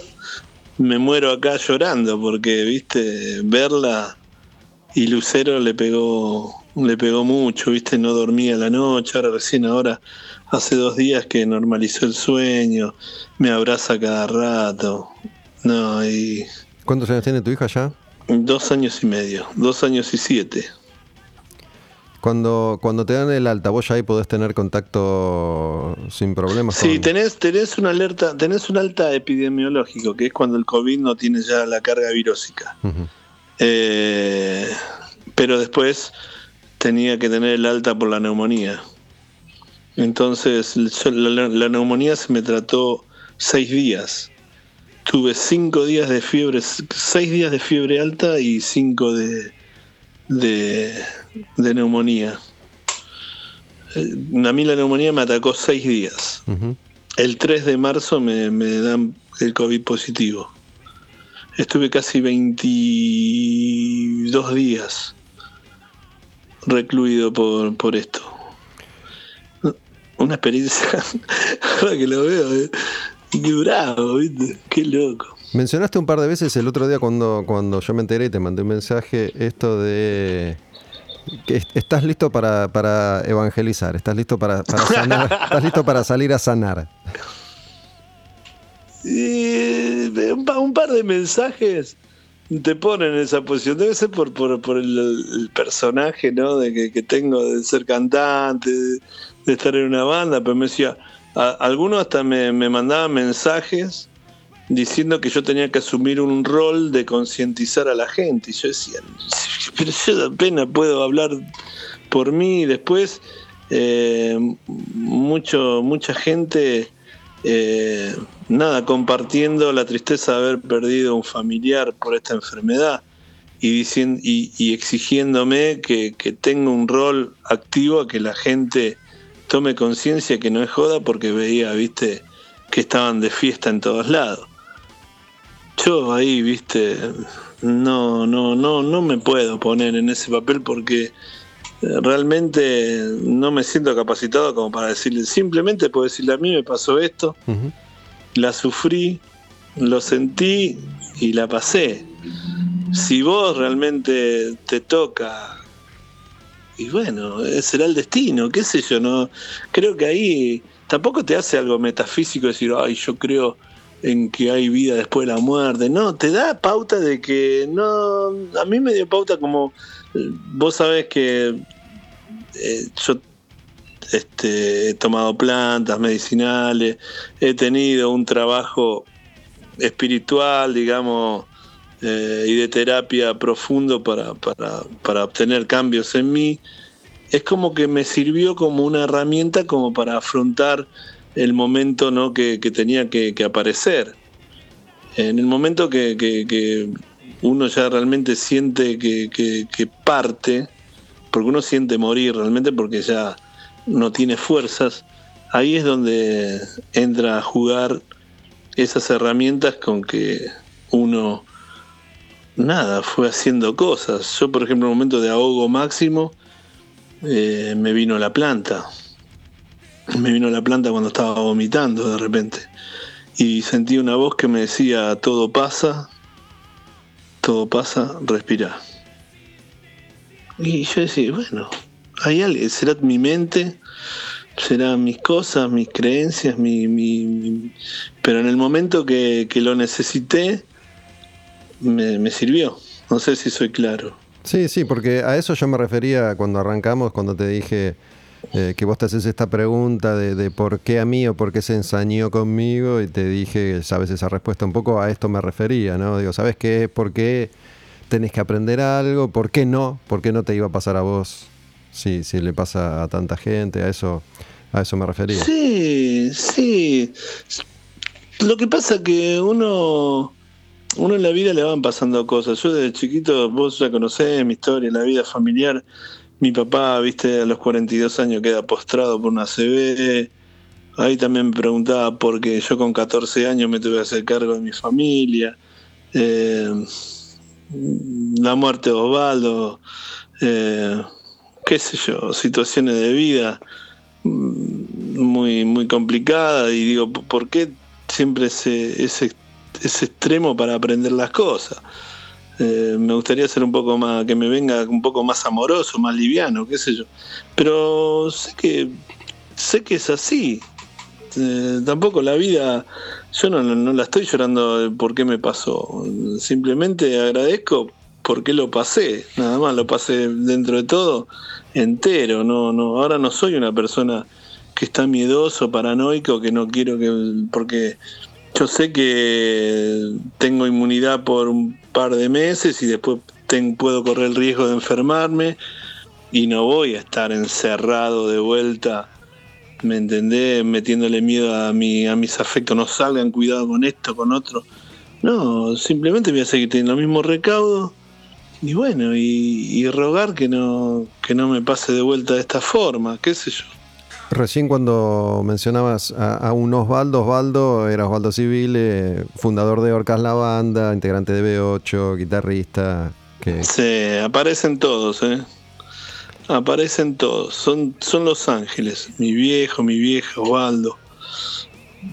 me muero acá llorando porque, viste, verla y Lucero le pegó le pegó mucho, viste, no dormía la noche, ahora recién ahora hace dos días que normalizó el sueño, me abraza cada rato. No, y ¿Cuántos años tiene tu hija ya? dos años y medio, dos años y siete. Cuando, cuando te dan el alta, vos ya ahí podés tener contacto sin problemas. Sí, con- tenés, tenés una alerta, tenés un alta epidemiológico, que es cuando el COVID no tiene ya la carga virósica. Eh, pero después tenía que tener el alta por la neumonía. Entonces la, la neumonía se me trató seis días. Tuve cinco días de fiebre, seis días de fiebre alta y cinco de, de, de neumonía. Eh, A mí la neumonía me atacó seis días. El 3 de marzo me, me dan el COVID positivo. Estuve casi 22 días recluido por, por esto. Una experiencia, (laughs) ahora que lo veo, eh, qué bravo, ¿viste? Qué loco. Mencionaste un par de veces el otro día cuando, cuando yo me enteré y te mandé un mensaje esto de que est- estás listo para, para evangelizar, estás listo para, para sanar, (laughs) estás listo para salir a sanar. Pa- un par de mensajes te ponen en esa posición. Debe ser por, por, por el, personaje ¿no? de que, que tengo de ser cantante, de, estar en una banda. Pero me decía, a- algunos hasta me, me mandaban mensajes diciendo que yo tenía que asumir un rol de concientizar a la gente. Y yo decía, (laughs) pero yo apenas puedo hablar por mí. Después, eh, mucho, mucha gente, eh, nada, compartiendo la tristeza de haber perdido un familiar por esta enfermedad y, diciendo, y, exigiéndome que, que tenga un rol activo a que la gente tome conciencia que no es joda porque veía, viste, que estaban de fiesta en todos lados. Yo ahí, viste, no, no, no, no me puedo poner en ese papel porque realmente no me siento capacitado como para decirle, simplemente puedo decirle a mí me pasó esto, la sufrí, lo sentí y la pasé. Si vos realmente te toca, y bueno, será el destino, qué sé yo, no creo que ahí tampoco te hace algo metafísico decir, ay, yo creo en que hay vida después de la muerte. No, te da pauta de que no, a mí me dio pauta como vos sabés que eh, yo este, he tomado plantas medicinales, he tenido un trabajo espiritual, digamos, eh, y de terapia profundo para, para, para obtener cambios en mí. Es como que me sirvió como una herramienta como para afrontar el momento ¿no? que, que tenía que, aparecer. En el momento que uno ya realmente siente que, que- parte, porque uno siente morir realmente porque ya no tiene fuerzas, ahí es donde entra a jugar esas herramientas con que uno, nada, fue haciendo cosas. Yo, por ejemplo, en un momento de ahogo máximo, eh, me vino la planta. Me vino la planta cuando estaba vomitando de repente. Y sentí una voz que me decía, todo pasa, todo pasa, respira. Y yo decía, bueno, hay alguien, será mi mente, serán mis cosas, mis creencias, mi, pero en el momento que, que lo necesité, me sirvió. No sé si soy claro. Sí, sí, porque a eso yo me refería cuando arrancamos, cuando te dije eh, que vos te haces esta pregunta de, de por qué a mí o por qué se ensañó conmigo y te dije, sabes esa respuesta, un poco a esto me refería, ¿no? Digo, ¿sabes qué? ¿Por qué tenés que aprender algo? ¿Por qué no? ¿Por qué no te iba a pasar a vos si, si le pasa a tanta gente? A eso, a eso me refería. Sí, sí. Lo que pasa que uno, uno en la vida le van pasando cosas. Yo desde chiquito, vos ya conocés mi historia, la vida familiar. Mi papá, viste, a los 42 años queda postrado por una CB. Ahí también me preguntaba por qué yo con 14 años me tuve que hacer cargo de mi familia. Eh, la muerte de Osvaldo, eh, qué sé yo, situaciones de vida mm, muy, muy complicada y digo, ¿por qué siempre ese, ese ese extremo para aprender las cosas. Eh, me gustaría ser un poco más, que me venga un poco más amoroso, más liviano, qué sé yo. Pero sé que, sé que es así. Eh, tampoco la vida, yo no, no, la estoy llorando por qué me pasó. Simplemente agradezco porque lo pasé, nada más, lo pasé dentro de todo entero. No, no, ahora no soy una persona que está miedoso, paranoico, que no quiero que, porque yo sé que tengo inmunidad por un par de meses y después puedo correr el riesgo de enfermarme y no voy a estar encerrado de vuelta, ¿me entendés? Metiéndole miedo a, mi, a mis afectos, no salgan, cuidado con esto, con otro. No, simplemente voy a seguir teniendo el mismo recaudo y bueno, y, rogar que no, que no me pase de vuelta de esta forma, qué sé yo. Recién cuando mencionabas a, un Osvaldo, Osvaldo era Osvaldo Civil, fundador de Orcas La Banda, integrante de B8, guitarrista. Que... Sí, aparecen todos, ¿eh? Aparecen todos. Son, son los ángeles. Mi viejo, mi vieja, Osvaldo.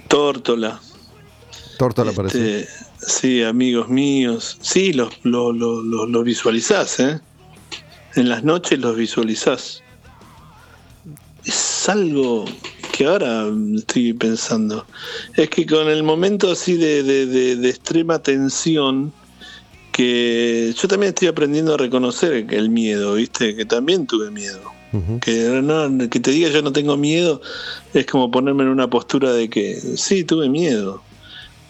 Tórtola. Tórtola aparece. Este, sí, amigos míos. Sí, los, los, los, los visualizás, ¿eh? En las noches los visualizás es algo que ahora estoy pensando. Es que con el momento así de, extrema tensión, que yo también estoy aprendiendo a reconocer el miedo, ¿viste? Que también tuve miedo. que, que te diga yo no tengo miedo es como ponerme en una postura de que sí, tuve miedo.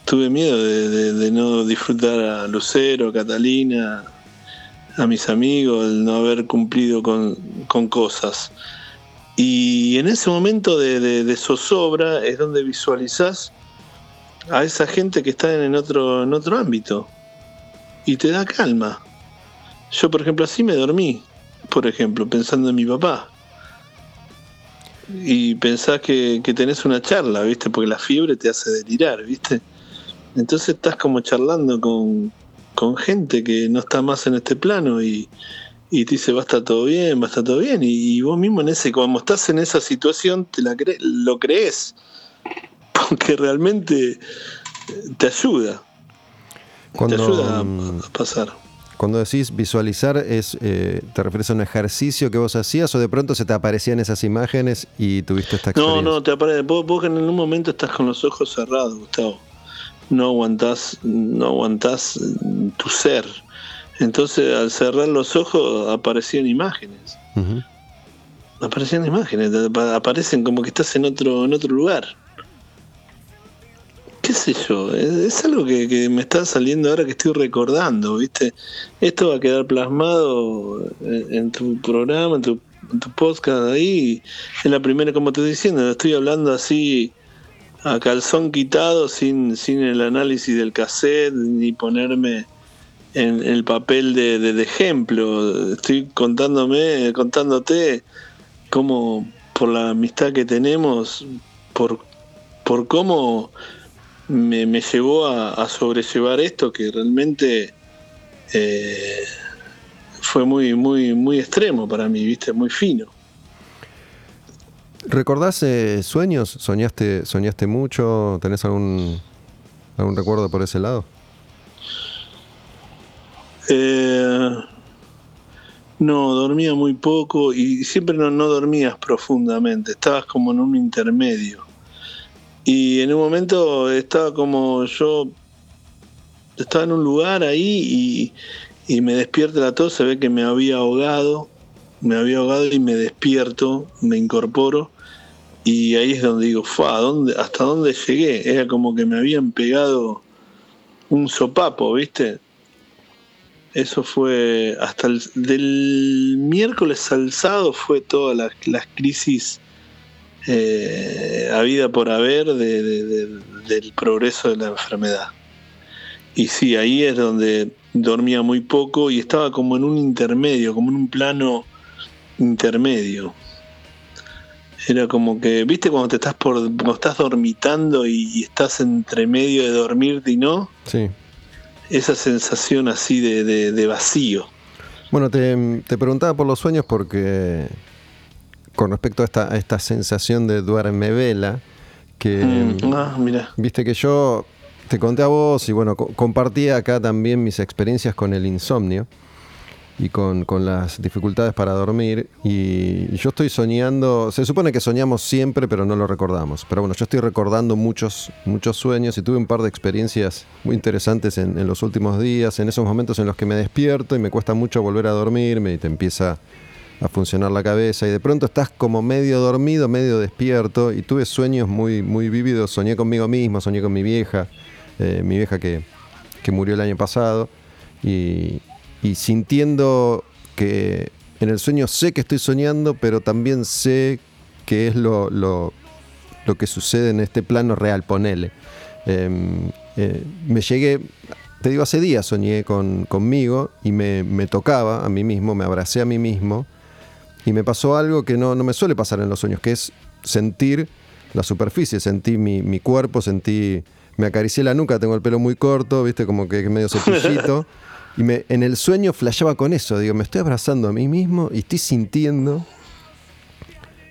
Tuve miedo de, no disfrutar a Lucero, Catalina, a mis amigos, el no haber cumplido con, con cosas. Y en ese momento de, zozobra es donde visualizás a esa gente que está en otro, en otro ámbito y te da calma. Yo, por ejemplo, así me dormí, por ejemplo, pensando en mi papá. Y pensás que, que tenés una charla, ¿viste? Porque la fiebre te hace delirar, ¿viste? Entonces estás como charlando con, con gente que no está más en este plano y, y te dice va a estar todo bien, va a estar todo bien, y, vos mismo en ese, como estás en esa situación, te la lo crees, (laughs) porque realmente te ayuda, cuando, te ayuda a, pasar. Cuando decís visualizar, es eh, ¿te refieres a un ejercicio que vos hacías o de pronto se te aparecían esas imágenes y tuviste esta experiencia? No, no, te aparece, vos, vos en un momento estás con los ojos cerrados, Gustavo. No aguantás, no aguantás tu ser entonces, al cerrar los ojos, aparecían imágenes. Aparecían imágenes, aparecen como que estás en otro, en otro lugar. ¿Qué sé yo? Es, algo que, me está saliendo ahora que estoy recordando, ¿viste? Esto va a quedar plasmado en, tu programa, en tu, podcast ahí. Es la primera, como te estoy diciendo, estoy hablando así a calzón quitado, sin, sin el análisis del cassette, ni ponerme en, el papel de, ejemplo. Estoy contándome, contándote cómo por la amistad que tenemos, por, por cómo me, llevó a, sobrellevar esto que realmente eh, fue muy, muy, muy extremo para mí, viste, muy fino. ¿Recordás eh, sueños? ¿Soñaste, ¿Soñaste mucho? ¿Tenés algún, algún recuerdo por ese lado? Eh, no, dormía muy poco y siempre no, dormías profundamente, estabas como en un intermedio. Y en un momento estaba como yo, estaba en un lugar ahí y, me despierta la tos, se ve que me había ahogado, me había ahogado y me despierto, me incorporo y ahí es donde digo, dónde, ¿hasta dónde llegué? Era como que me habían pegado un sopapo, ¿viste? Eso fue hasta el del miércoles alzado fue todas las, las crisis eh, habida por haber del progreso de la enfermedad. Y sí, ahí es donde dormía muy poco y estaba como en un intermedio, como en un plano intermedio. Era como que, ¿viste cuando te estás por cuando estás dormitando y, y estás entre medio de dormirte y no? Sí esa sensación así de, vacío. Bueno, te, preguntaba por los sueños porque con respecto a esta, esta sensación de duerme vela, que mm, ah, mira. viste que yo te conté a vos y bueno, compartí acá también mis experiencias con el insomnio y con, las dificultades para dormir. Y, yo estoy soñando, se supone que soñamos siempre, pero no lo recordamos. Pero bueno, yo estoy recordando muchos, muchos sueños y tuve un par de experiencias muy interesantes en, los últimos días, en esos momentos en los que me despierto y me cuesta mucho volver a dormirme y te empieza a funcionar la cabeza y de pronto estás como medio dormido, medio despierto y tuve sueños muy, muy vívidos, soñé conmigo mismo, soñé con mi vieja, eh, mi vieja que, que murió el año pasado y, y sintiendo que en el sueño sé que estoy soñando, pero también sé que es lo, lo, que sucede en este plano real, ponele. Em, eh, me llegué, te digo, hace días soñé con, conmigo y me, tocaba a mí mismo, me abracé a mí mismo y me pasó algo que no, no me suele pasar en los sueños, que es sentir la superficie, sentí mi, mi cuerpo, sentí, me acaricié la nuca, tengo el pelo muy corto, viste, como que medio (laughs) cepillito. Y me, en el sueño flasheaba con eso. Digo, me estoy abrazando a mí mismo y estoy sintiendo.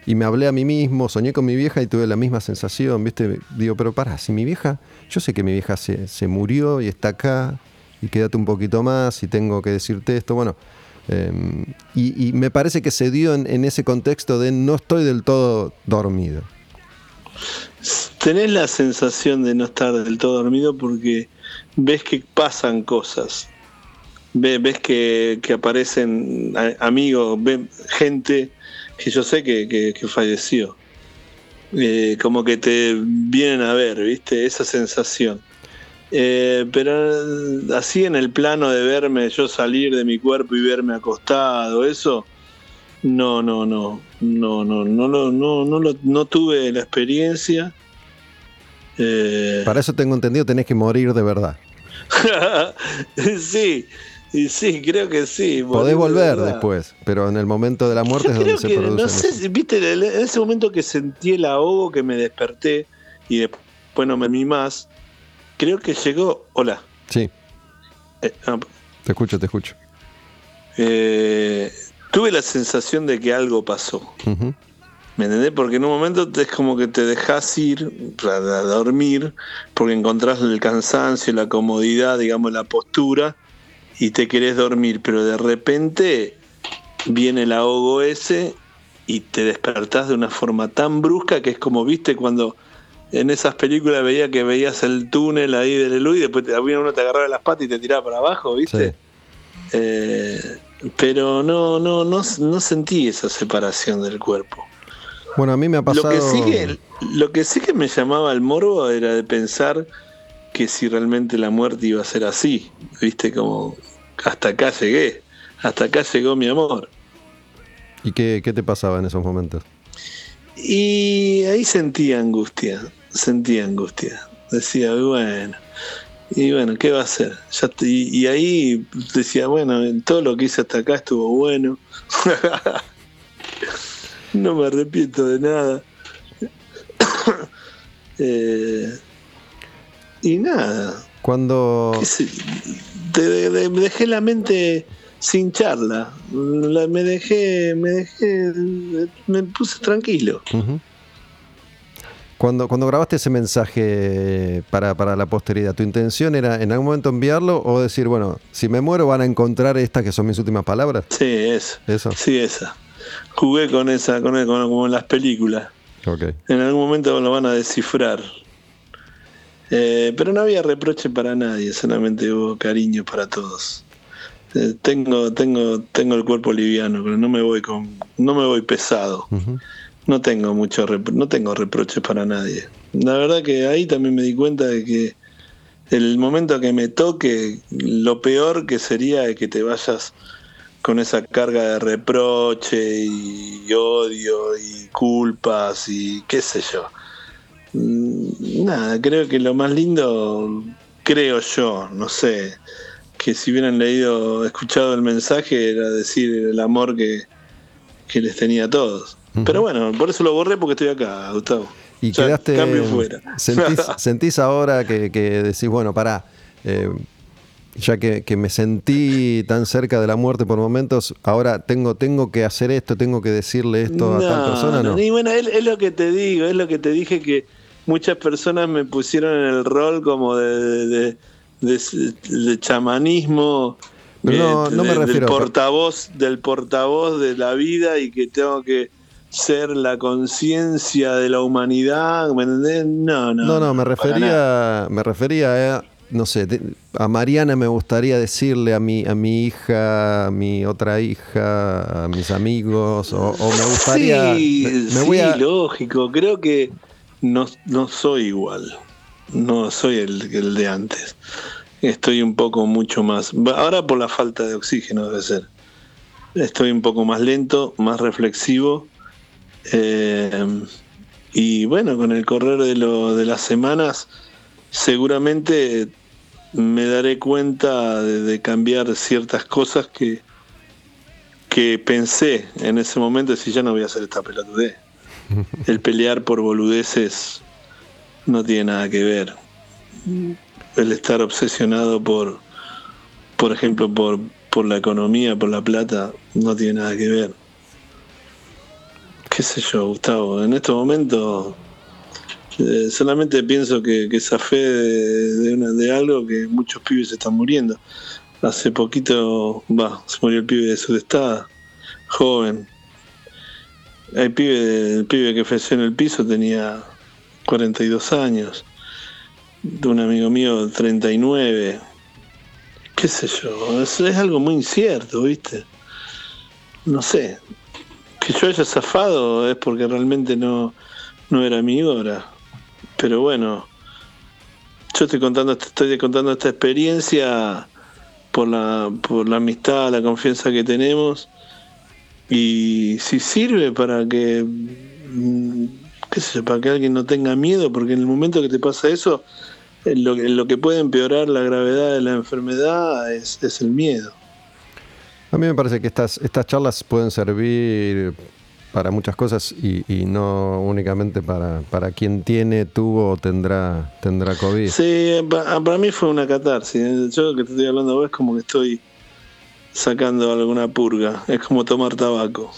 Y me hablé a mí mismo, soñé con mi vieja y tuve la misma sensación, ¿viste? Digo, pero para, si mi vieja, yo sé que mi vieja se, se murió y está acá, y quédate un poquito más y tengo que decirte esto. Bueno, em, y, me parece que se dio en, en, ese contexto de no estoy del todo dormido. Tenés la sensación de no estar del todo dormido porque ves que pasan cosas ves que, aparecen amigos, gente que yo sé que, falleció. Eh, como que te vienen a ver, ¿viste? Esa sensación. Eh, pero así en el plano de verme yo salir de mi cuerpo y verme acostado, eso, no, no, no, no, no, no, no, no, no, no tuve la experiencia. Eh, Para eso tengo entendido, tenés que morir de verdad. (laughs) sí, y sí, creo que sí. Podés volver después, pero en el momento de la muerte es donde se produce. No sé, viste, en ese momento que sentí el ahogo, que me desperté y después no me vi más, creo que llegó. Hola. Sí. Eh, te escucho, te escucho. Eh, tuve la sensación de que algo pasó. ¿Me entendés? Porque en un momento es como que te dejas ir a dormir porque encontrás el cansancio, la comodidad, digamos, la postura y te querés dormir, pero de repente viene el ahogo ese y te despertás de una forma tan brusca que es como viste cuando en esas películas veía que veías el túnel ahí del luz y después te, uno te agarraba las patas y te tiraba para abajo, ¿viste? Eh, pero no, no, no, no sentí esa separación del cuerpo. Bueno, a mí me ha pasado. Lo que sí que, lo que, sí que me llamaba el morbo era de pensar que si realmente la muerte iba a ser así, ¿viste? Como hasta acá llegué, hasta acá llegó mi amor. ¿Y qué, te pasaba en esos momentos? Y ahí sentía angustia, sentía angustia. Decía, bueno, y bueno, ¿qué va a hacer? Ya y, ahí decía, bueno, todo lo que hice hasta acá estuvo bueno. (laughs) no me arrepiento de nada. (coughs) Eh, y nada. Cuando me dejé la mente sin charla. me dejé, me dejé, me puse tranquilo. Cuando, cuando grabaste ese mensaje para, para, la posteridad, ¿tu intención era en algún momento enviarlo o decir, bueno, si me muero van a encontrar estas que son mis últimas palabras? Sí, eso. ¿Eso? Sí, esa. Jugué con esa, con, como en las películas. En algún momento lo van a descifrar. Eh, pero no había reproche para nadie, solamente hubo cariño para todos. Eh, tengo, tengo, tengo el cuerpo liviano, pero no me voy con, no me voy pesado. No tengo mucho, no tengo reproches para nadie. La verdad que ahí también me di cuenta de que el momento que me toque, lo peor que sería que te vayas con esa carga de reproche y odio y culpas y qué sé yo. Mm, nada, creo que lo más lindo, creo yo, no sé, que si hubieran leído, escuchado el mensaje, era decir el amor que, les tenía a todos. Pero bueno, por eso lo borré porque estoy acá, Gustavo. Y quedaste. Cambio fuera. Sentís, (laughs) ahora que, decís, bueno, pará. Eh, ya que, me sentí tan cerca de la muerte por momentos, ahora tengo, tengo que hacer esto, tengo que decirle esto a tal persona, ¿no? Y bueno, es, lo que te digo, es lo que te dije que muchas personas me pusieron en el rol como de, de, chamanismo. no, no me refiero. Del portavoz, del portavoz de la vida y que tengo que ser la conciencia de la humanidad, ¿me entendés? No, no. No, no, me refería, me refería a, no sé, a Mariana me gustaría decirle a mi, a mi hija, a mi otra hija, a mis amigos, o, me gustaría... Sí, me, lógico, creo que no, no soy igual, no soy el, el de antes. Estoy un poco mucho más, ahora por la falta de oxígeno debe ser. Estoy un poco más lento, más reflexivo eh, y bueno, con el correr de, lo, de las semanas, seguramente me daré cuenta de, cambiar ciertas cosas que, que pensé en ese momento si ya no voy a hacer esta pelotudez. (laughs) El pelear por boludeces no tiene nada que ver. El estar obsesionado por, por ejemplo, por, por la economía, por la plata, no tiene nada que ver qué sé yo, Gustavo, en este momento eh, solamente pienso que, esa fe de, de, algo que muchos pibes están muriendo. Hace poquito, va, se murió el pibe de Sudestada, joven. El pibe, el pibe que falleció en el piso tenía 42 años. De un amigo mío, 39. Qué sé yo, es algo muy incierto, ¿viste? No sé, que yo haya zafado es porque realmente no, no era mi hora. Pero bueno, yo estoy contando, estoy contando esta experiencia por la, por la amistad, la confianza que tenemos. Y si sirve para que, mm, qué sé para que alguien no tenga miedo, porque en el momento que te pasa eso, lo, lo que puede empeorar la gravedad de la enfermedad es, es el miedo. A mí me parece que estas, estas charlas pueden servir para muchas cosas y, no únicamente para, para quien tiene, tuvo o tendrá, tendrá COVID. Sí, para, mí fue una catarsis. Yo que te estoy hablando es como que estoy sacando alguna purga. Es como tomar tabaco.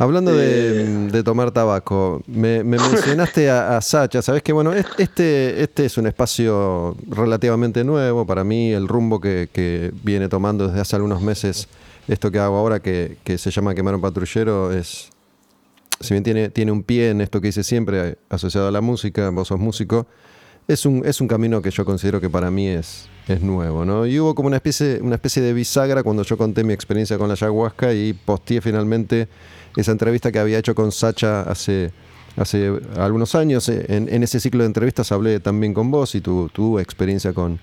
Hablando de, eh. tomar tabaco, me, (laughs) mencionaste a, Sacha, sabes que bueno, este, este es un espacio relativamente nuevo para mí, el rumbo que, viene tomando desde hace algunos meses, esto que hago ahora que, se llama Quemar un Patrullero, es, si bien tiene, tiene un pie en esto que hice siempre asociado a la música, vos sos músico, es un, es un camino que yo considero que para mí es, es nuevo, ¿no? Y hubo como una especie, una especie de bisagra cuando yo conté mi experiencia con la ayahuasca y posteé finalmente esa entrevista que había hecho con Sacha hace, hace algunos años. En, ese ciclo de entrevistas hablé también con vos y tu, experiencia con,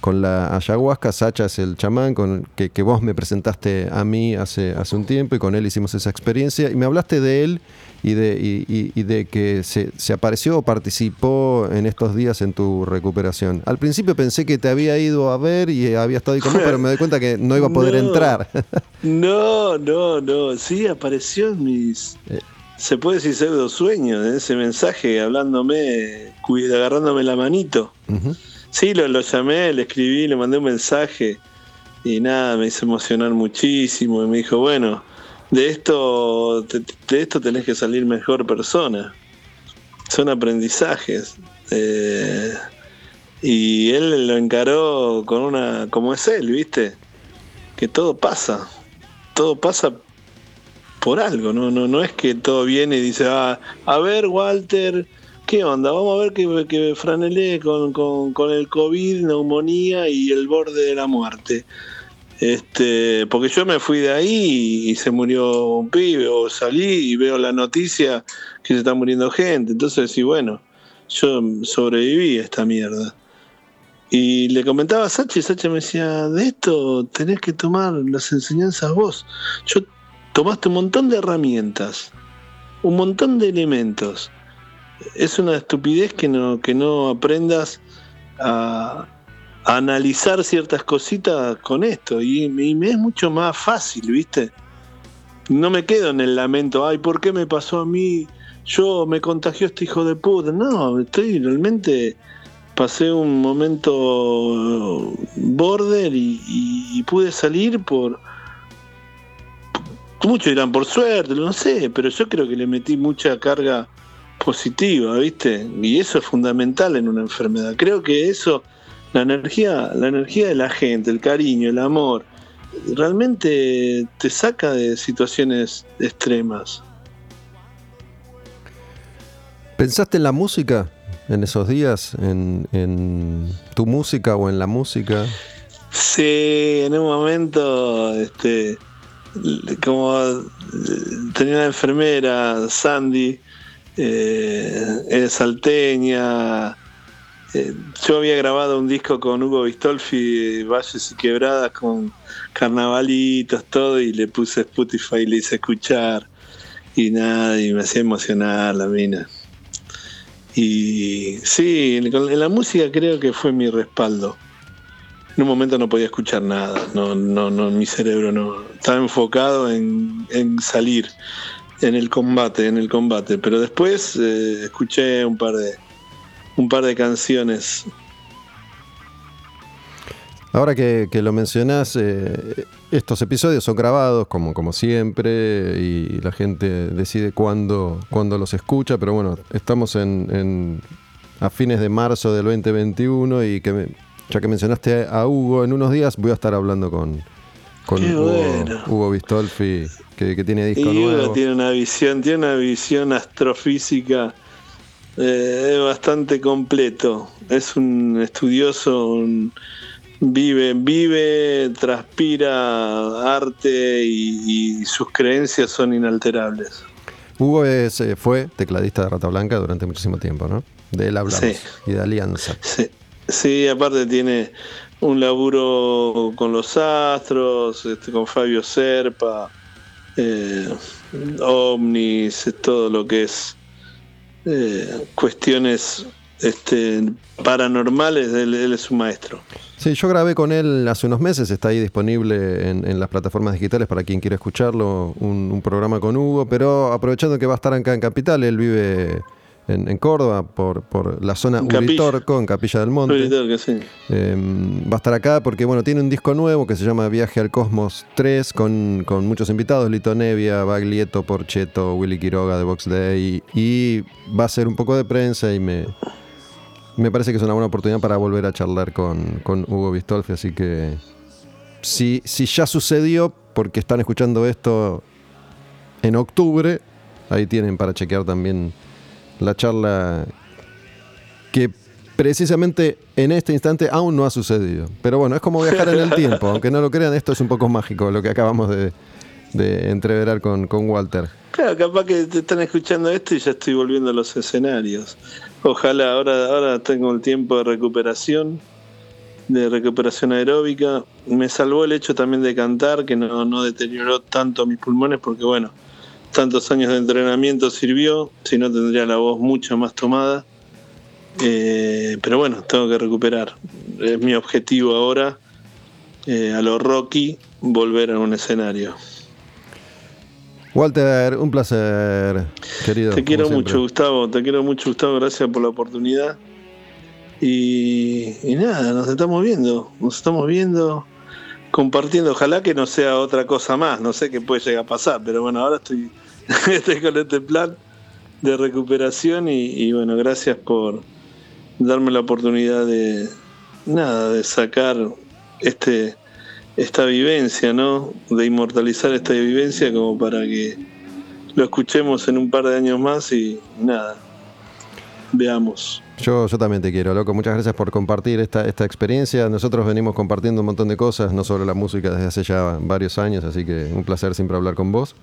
con la ayahuasca. Sacha es el chamán con, que, que, vos me presentaste a mí hace, hace un tiempo y con él hicimos esa experiencia. Y me hablaste de él y de, y, de que se, se, apareció o participó en estos días en tu recuperación. Al principio pensé que te había ido a ver y había estado ahí conmigo, pero me doy cuenta que no iba a poder (laughs) entrar. no, no, no. Sí, apareció en mis. Eh. Se puede decir pseudo sueños, en ese mensaje, hablándome, agarrándome la manito. Sí, lo, lo llamé, le escribí, le mandé un mensaje y nada, me hizo emocionar muchísimo y me dijo, bueno, de esto, de, esto tenés que salir mejor persona. Son aprendizajes. Eh, y él lo encaró con una, como es él, ¿viste? Que todo pasa. Todo pasa por algo, no, no, no es que todo viene y dice, ah, a ver, Walter, ¿qué onda? Vamos a ver que, que franelé con, con, con el COVID, neumonía y el borde de la muerte. Este, porque yo me fui de ahí y se murió un pibe, o salí y veo la noticia que se está muriendo gente. Entonces, sí, bueno, yo sobreviví a esta mierda. Y le comentaba a Sachi y Sachi me decía, de esto tenés que tomar las enseñanzas vos. Yo tomaste un montón de herramientas, un montón de elementos. Es una estupidez que no, que no aprendas a, analizar ciertas cositas con esto y, me es mucho más fácil, ¿viste? No me quedo en el lamento, ay, ¿por qué me pasó a mí? Yo me contagió este hijo de puta. No, estoy realmente pasé un momento border y, pude salir por muchos dirán por suerte, no sé, pero yo creo que le metí mucha carga positiva, ¿viste? Y eso es fundamental en una enfermedad. Creo que eso, la energía, la energía de la gente, el cariño, el amor, realmente te saca de situaciones extremas. ¿Pensaste en la música en esos días? ¿En, tu música o en la música? Sí, en un momento, este, como tenía una enfermera, Sandy, eh, salteña. Eh, yo había grabado un disco con Hugo Bistolfi, Valles y Quebradas, con carnavalitos, todo, y le puse Spotify y le hice escuchar. Y nada, y me hacía emocionar la mina. Y sí, en la música creo que fue mi respaldo. En un momento no podía escuchar nada, no, no, no, mi cerebro no estaba enfocado en, en salir en el combate, en el combate. Pero después eh, escuché un par de un par de canciones. Ahora que, lo mencionás, eh, estos episodios son grabados como, como siempre y la gente decide cuándo, cuándo los escucha, pero bueno, estamos en, a fines de marzo del 2021 y que ya que mencionaste a Hugo, en unos días voy a estar hablando con, con Hugo, Bistolfi, que, tiene disco y Hugo tiene una visión, tiene una visión astrofísica eh, bastante completo. Es un estudioso, vive, vive, transpira arte y, sus creencias son inalterables. Hugo es, eh, fue tecladista de Rata Blanca durante muchísimo tiempo, ¿no? De él hablamos y de Alianza. Sí. sí, aparte tiene un laburo con los astros, este, con Fabio Serpa, eh, ovnis, todo lo que es eh, cuestiones este, paranormales, él, es un maestro. Sí, yo grabé con él hace unos meses, está ahí disponible en, las plataformas digitales para quien quiera escucharlo, un, programa con Hugo, pero aprovechando que va a estar acá en Capital, él vive en, Córdoba, por, por, la zona Uritorco, en Capilla del Monte. Em, va a estar acá porque bueno, tiene un disco nuevo que se llama Viaje al Cosmos 3 con, muchos invitados, Lito Nevia, Baglietto, Porcheto, Willy Quiroga de Box Day y, va a ser un poco de prensa y me, me parece que es una buena oportunidad para volver a charlar con, Hugo Bistolfi, así que si, si ya sucedió, porque están escuchando esto en octubre, ahí tienen para chequear también la charla que precisamente en este instante aún no ha sucedido. Pero bueno, es como viajar en el (laughs) tiempo, aunque no lo crean, esto es un poco mágico lo que acabamos de, entreverar con, con, Walter. Claro, capaz que te están escuchando esto y ya estoy volviendo a los escenarios. Ojalá ahora, ahora tengo el tiempo de recuperación, de recuperación aeróbica. Me salvó el hecho también de cantar, que no, no deterioró tanto mis pulmones, porque bueno, tantos años de entrenamiento sirvió, si no tendría la voz mucho más tomada. Eh, pero bueno, tengo que recuperar. Es mi objetivo ahora, eh, a lo Rocky, volver a un escenario. Walter, un placer, querido. Te quiero mucho, Gustavo. Te quiero mucho, Gustavo. Gracias por la oportunidad. Y, y, nada, nos estamos viendo. Nos estamos viendo, compartiendo. Ojalá que no sea otra cosa más. No sé qué puede llegar a pasar, pero bueno, ahora estoy (laughs) estoy con este plan de recuperación y, bueno, gracias por darme la oportunidad de nada, de sacar este esta vivencia, ¿no? De inmortalizar esta vivencia como para que lo escuchemos en un par de años más y nada, veamos. Yo, yo también te quiero, loco. Muchas gracias por compartir esta, esta experiencia. Nosotros venimos compartiendo un montón de cosas, no solo la música, desde hace ya varios años, así que un placer siempre hablar con vos.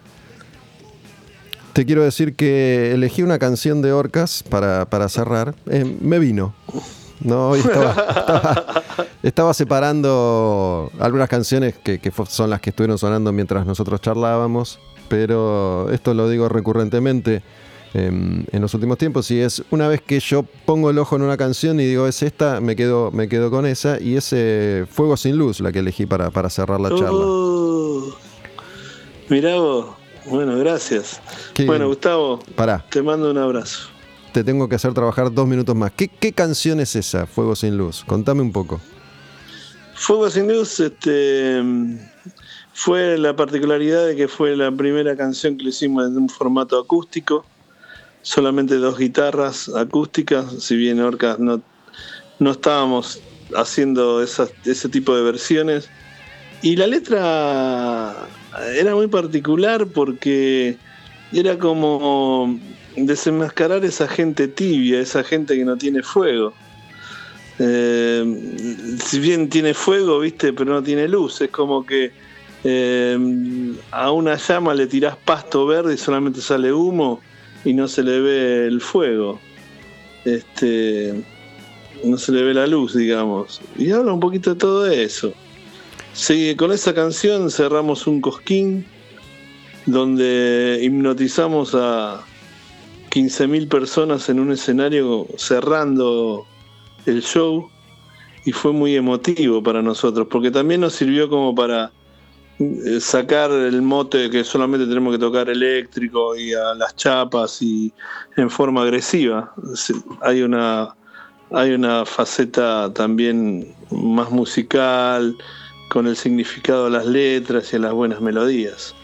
Te quiero decir que elegí una canción de Orcas para, cerrar. Eh, me vino. No, (laughs) estaba, separando algunas canciones que, son las que estuvieron sonando mientras nosotros charlábamos, pero esto lo digo recurrentemente em, en los últimos tiempos y es una vez que yo pongo el ojo en una canción y digo es esta, me quedo, me quedo con esa y ese Fuego sin Luz la que elegí para, para cerrar la charla. Uh, mirá vos. Bueno, gracias. bueno, Gustavo, te mando un abrazo. Te tengo que hacer trabajar dos minutos más. ¿Qué, canción es esa, Fuego sin Luz? Contame un poco. Fuego sin Luz este, fue la particularidad de que fue la primera canción que le hicimos en un formato acústico. solamente dos guitarras acústicas, si bien Orcas no, no estábamos haciendo ese tipo de versiones. Y la letra era muy particular porque era como desenmascarar esa gente tibia, esa gente que no tiene fuego. Eh, si bien tiene fuego, viste, pero no tiene luz, es como que eh, a una llama le tirás pasto verde y solamente sale humo y no se le ve el fuego. Este, no se le ve la luz, digamos. Y habla un poquito de todo eso. Sí, con esa canción cerramos un cosquín donde hipnotizamos a 15.000 personas en un escenario cerrando el show y fue muy emotivo para nosotros porque también nos sirvió como para eh, sacar el mote de que solamente tenemos que tocar eléctrico y a las chapas y en forma agresiva. Hay una, hay una faceta también más musical, con el significado de las letras y las buenas melodías.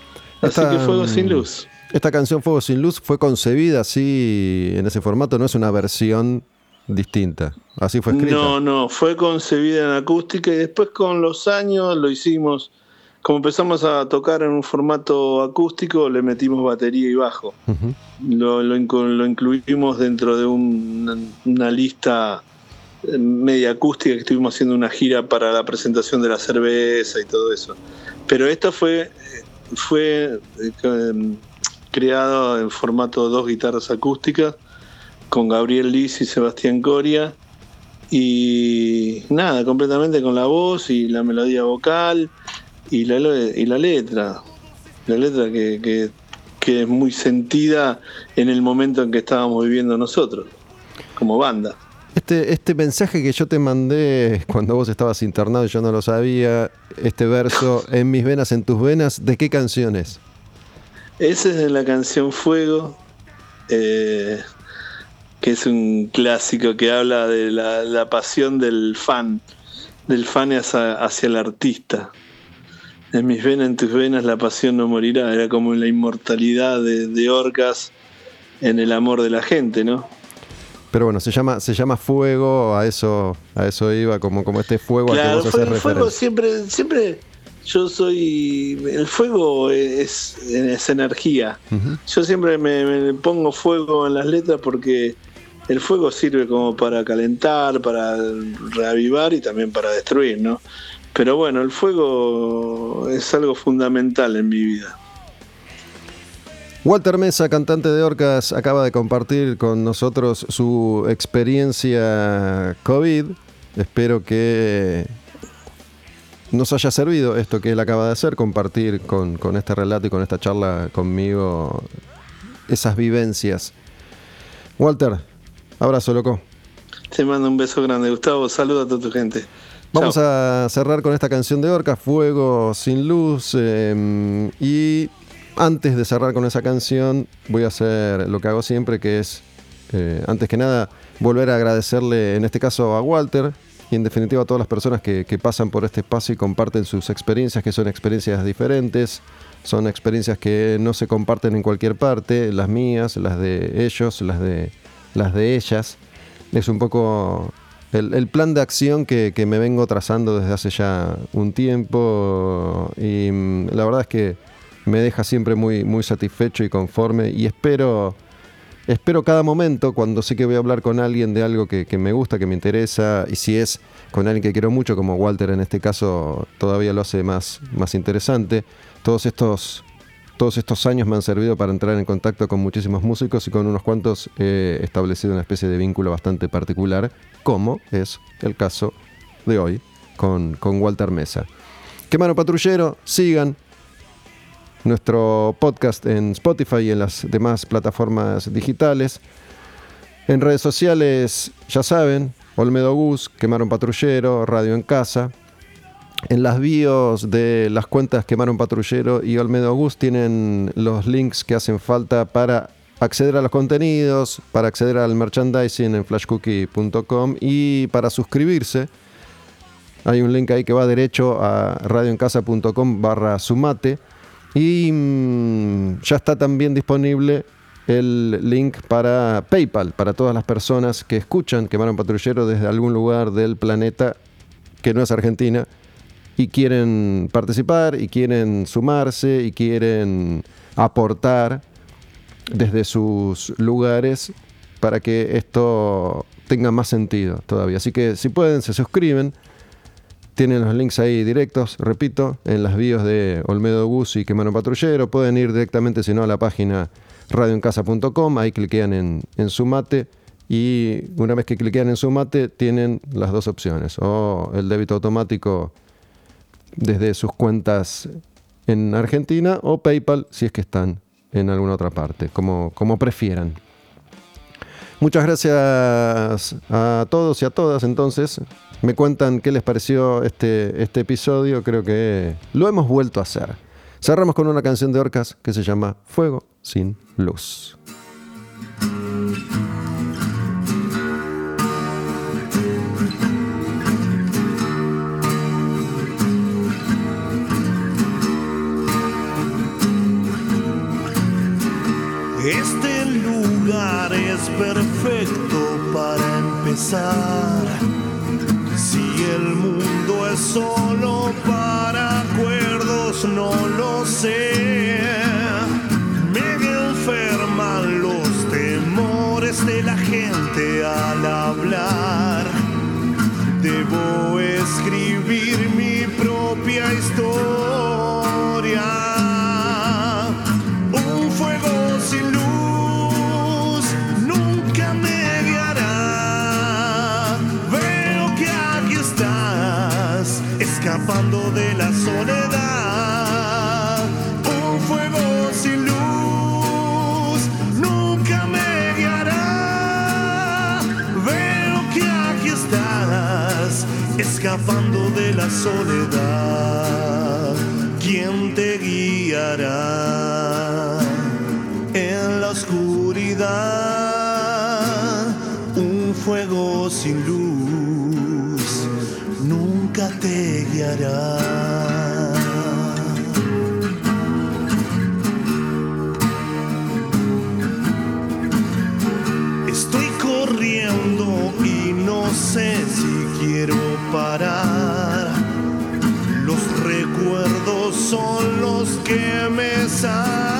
Así que Fuego sin Luz. Esta canción Fuego sin Luz fue concebida así en ese formato, no es una versión distinta. Así fue escrita. No, no, fue concebida en acústica y después con los años lo hicimos como empezamos a tocar en un formato acústico, le metimos batería y bajo. lo, lo, incluimos dentro de una, lista media acústica que estuvimos haciendo una gira para la presentación de la cerveza y todo eso. Pero esto fue, fue eh, creado en formato dos guitarras acústicas con Gabriel Liz y Sebastián Coria. Y nada, completamente con la voz y la melodía vocal y la, y la letra, la letra que, que, es muy sentida en el momento en que estábamos viviendo nosotros, como banda. Este, este mensaje que yo te mandé cuando vos estabas internado y yo no lo sabía, este verso, en mis venas, en tus venas, ¿de qué canción es? Ese es de la canción Fuego, eh, que es un clásico que habla de la, pasión del fan, del fan hacia el artista. En mis venas, en tus venas, la pasión no morirá. Era como la inmortalidad de, Orcas en el amor de la gente, ¿no? Pero bueno, se llama, se llama fuego, a eso, a eso iba, como, como este fuego al que vos haces el fuego siempre, siempre yo soy. El fuego es, es energía. Yo siempre me, me, pongo fuego en las letras porque el fuego sirve como para calentar, para reavivar y también para destruir, ¿no? Pero bueno, el fuego es algo fundamental en mi vida. Walter Mesa, cantante de Orcas, acaba de compartir con nosotros su experiencia COVID. Espero que nos haya servido esto que él acaba de hacer, compartir con, con este relato y con esta charla conmigo esas vivencias. Walter, abrazo, loco. Te mando un beso grande, Gustavo. Saluda a toda tu gente. Vamos a cerrar con esta canción de Orca, Fuego sin luz. Em, y antes de cerrar con esa canción, voy a hacer lo que hago siempre, que es, eh, antes que nada, volver a agradecerle, en este caso a Walter, y en definitiva a todas las personas que, pasan por este espacio y comparten sus experiencias, que son experiencias diferentes, son experiencias que no se comparten en cualquier parte, las mías, las de ellos, las de, las de ellas. Es un poco el, plan de acción que, me vengo trazando desde hace ya un tiempo y mm, la verdad es que me deja siempre muy, muy satisfecho y conforme y espero, espero cada momento cuando sé que voy a hablar con alguien de algo que, me gusta, que me interesa y si es con alguien que quiero mucho como Walter en este caso todavía lo hace más, más interesante. Todos estos todos estos años me han servido para entrar en contacto con muchísimos músicos y con unos cuantos he establecido una especie de vínculo bastante particular, como es el caso de hoy con, con Walter Mesa. Quemano Patrullero, sigan nuestro podcast en Spotify y en las demás plataformas digitales. En redes sociales, ya saben, Olmedo Gus, Quemaron Patrullero, Radio en Casa. En las bios de las cuentas Quemaron Patrullero y Olmedo Gus tienen los links que hacen falta para acceder a los contenidos, para acceder al merchandising en flashcookie.com y para suscribirse. Hay un link ahí que va derecho a radioencasa.com barra sumate y mm, ya está también disponible el link para PayPal, para todas las personas que escuchan Quemar un Patrullero desde algún lugar del planeta que no es Argentina y quieren participar y quieren sumarse y quieren aportar desde sus lugares para que esto tenga más sentido todavía. Así que si pueden, se suscriben. Tienen los links ahí directos, repito, en las bios de Olmedo Bus y Quemano Patrullero. Pueden ir directamente, si no, a la página radioencasa.com. Ahí cliquean en, en Sumate. Y una vez que cliquean en Sumate, tienen las dos opciones. O el débito automático desde sus cuentas en Argentina o PayPal si es que están en alguna otra parte, como, como prefieran. Muchas gracias a todos y a todas entonces. Me cuentan qué les pareció este, este episodio. Creo que lo hemos vuelto a hacer. Cerramos con una canción de Orcas que se llama Fuego sin luz. Este es perfecto para empezar. Si el mundo es solo para acuerdos, no lo sé. Me enferman los temores de la gente al hablar. Debo escribir mi propia historia. Escapando de la soledad. Un fuego sin luz nunca me guiará. Veo que aquí estás, escapando de la soledad. ¿Quién te guiará en la oscuridad? Un fuego sin luz te guiará. Estoy corriendo y no sé si quiero parar. Los recuerdos son los que me salvan.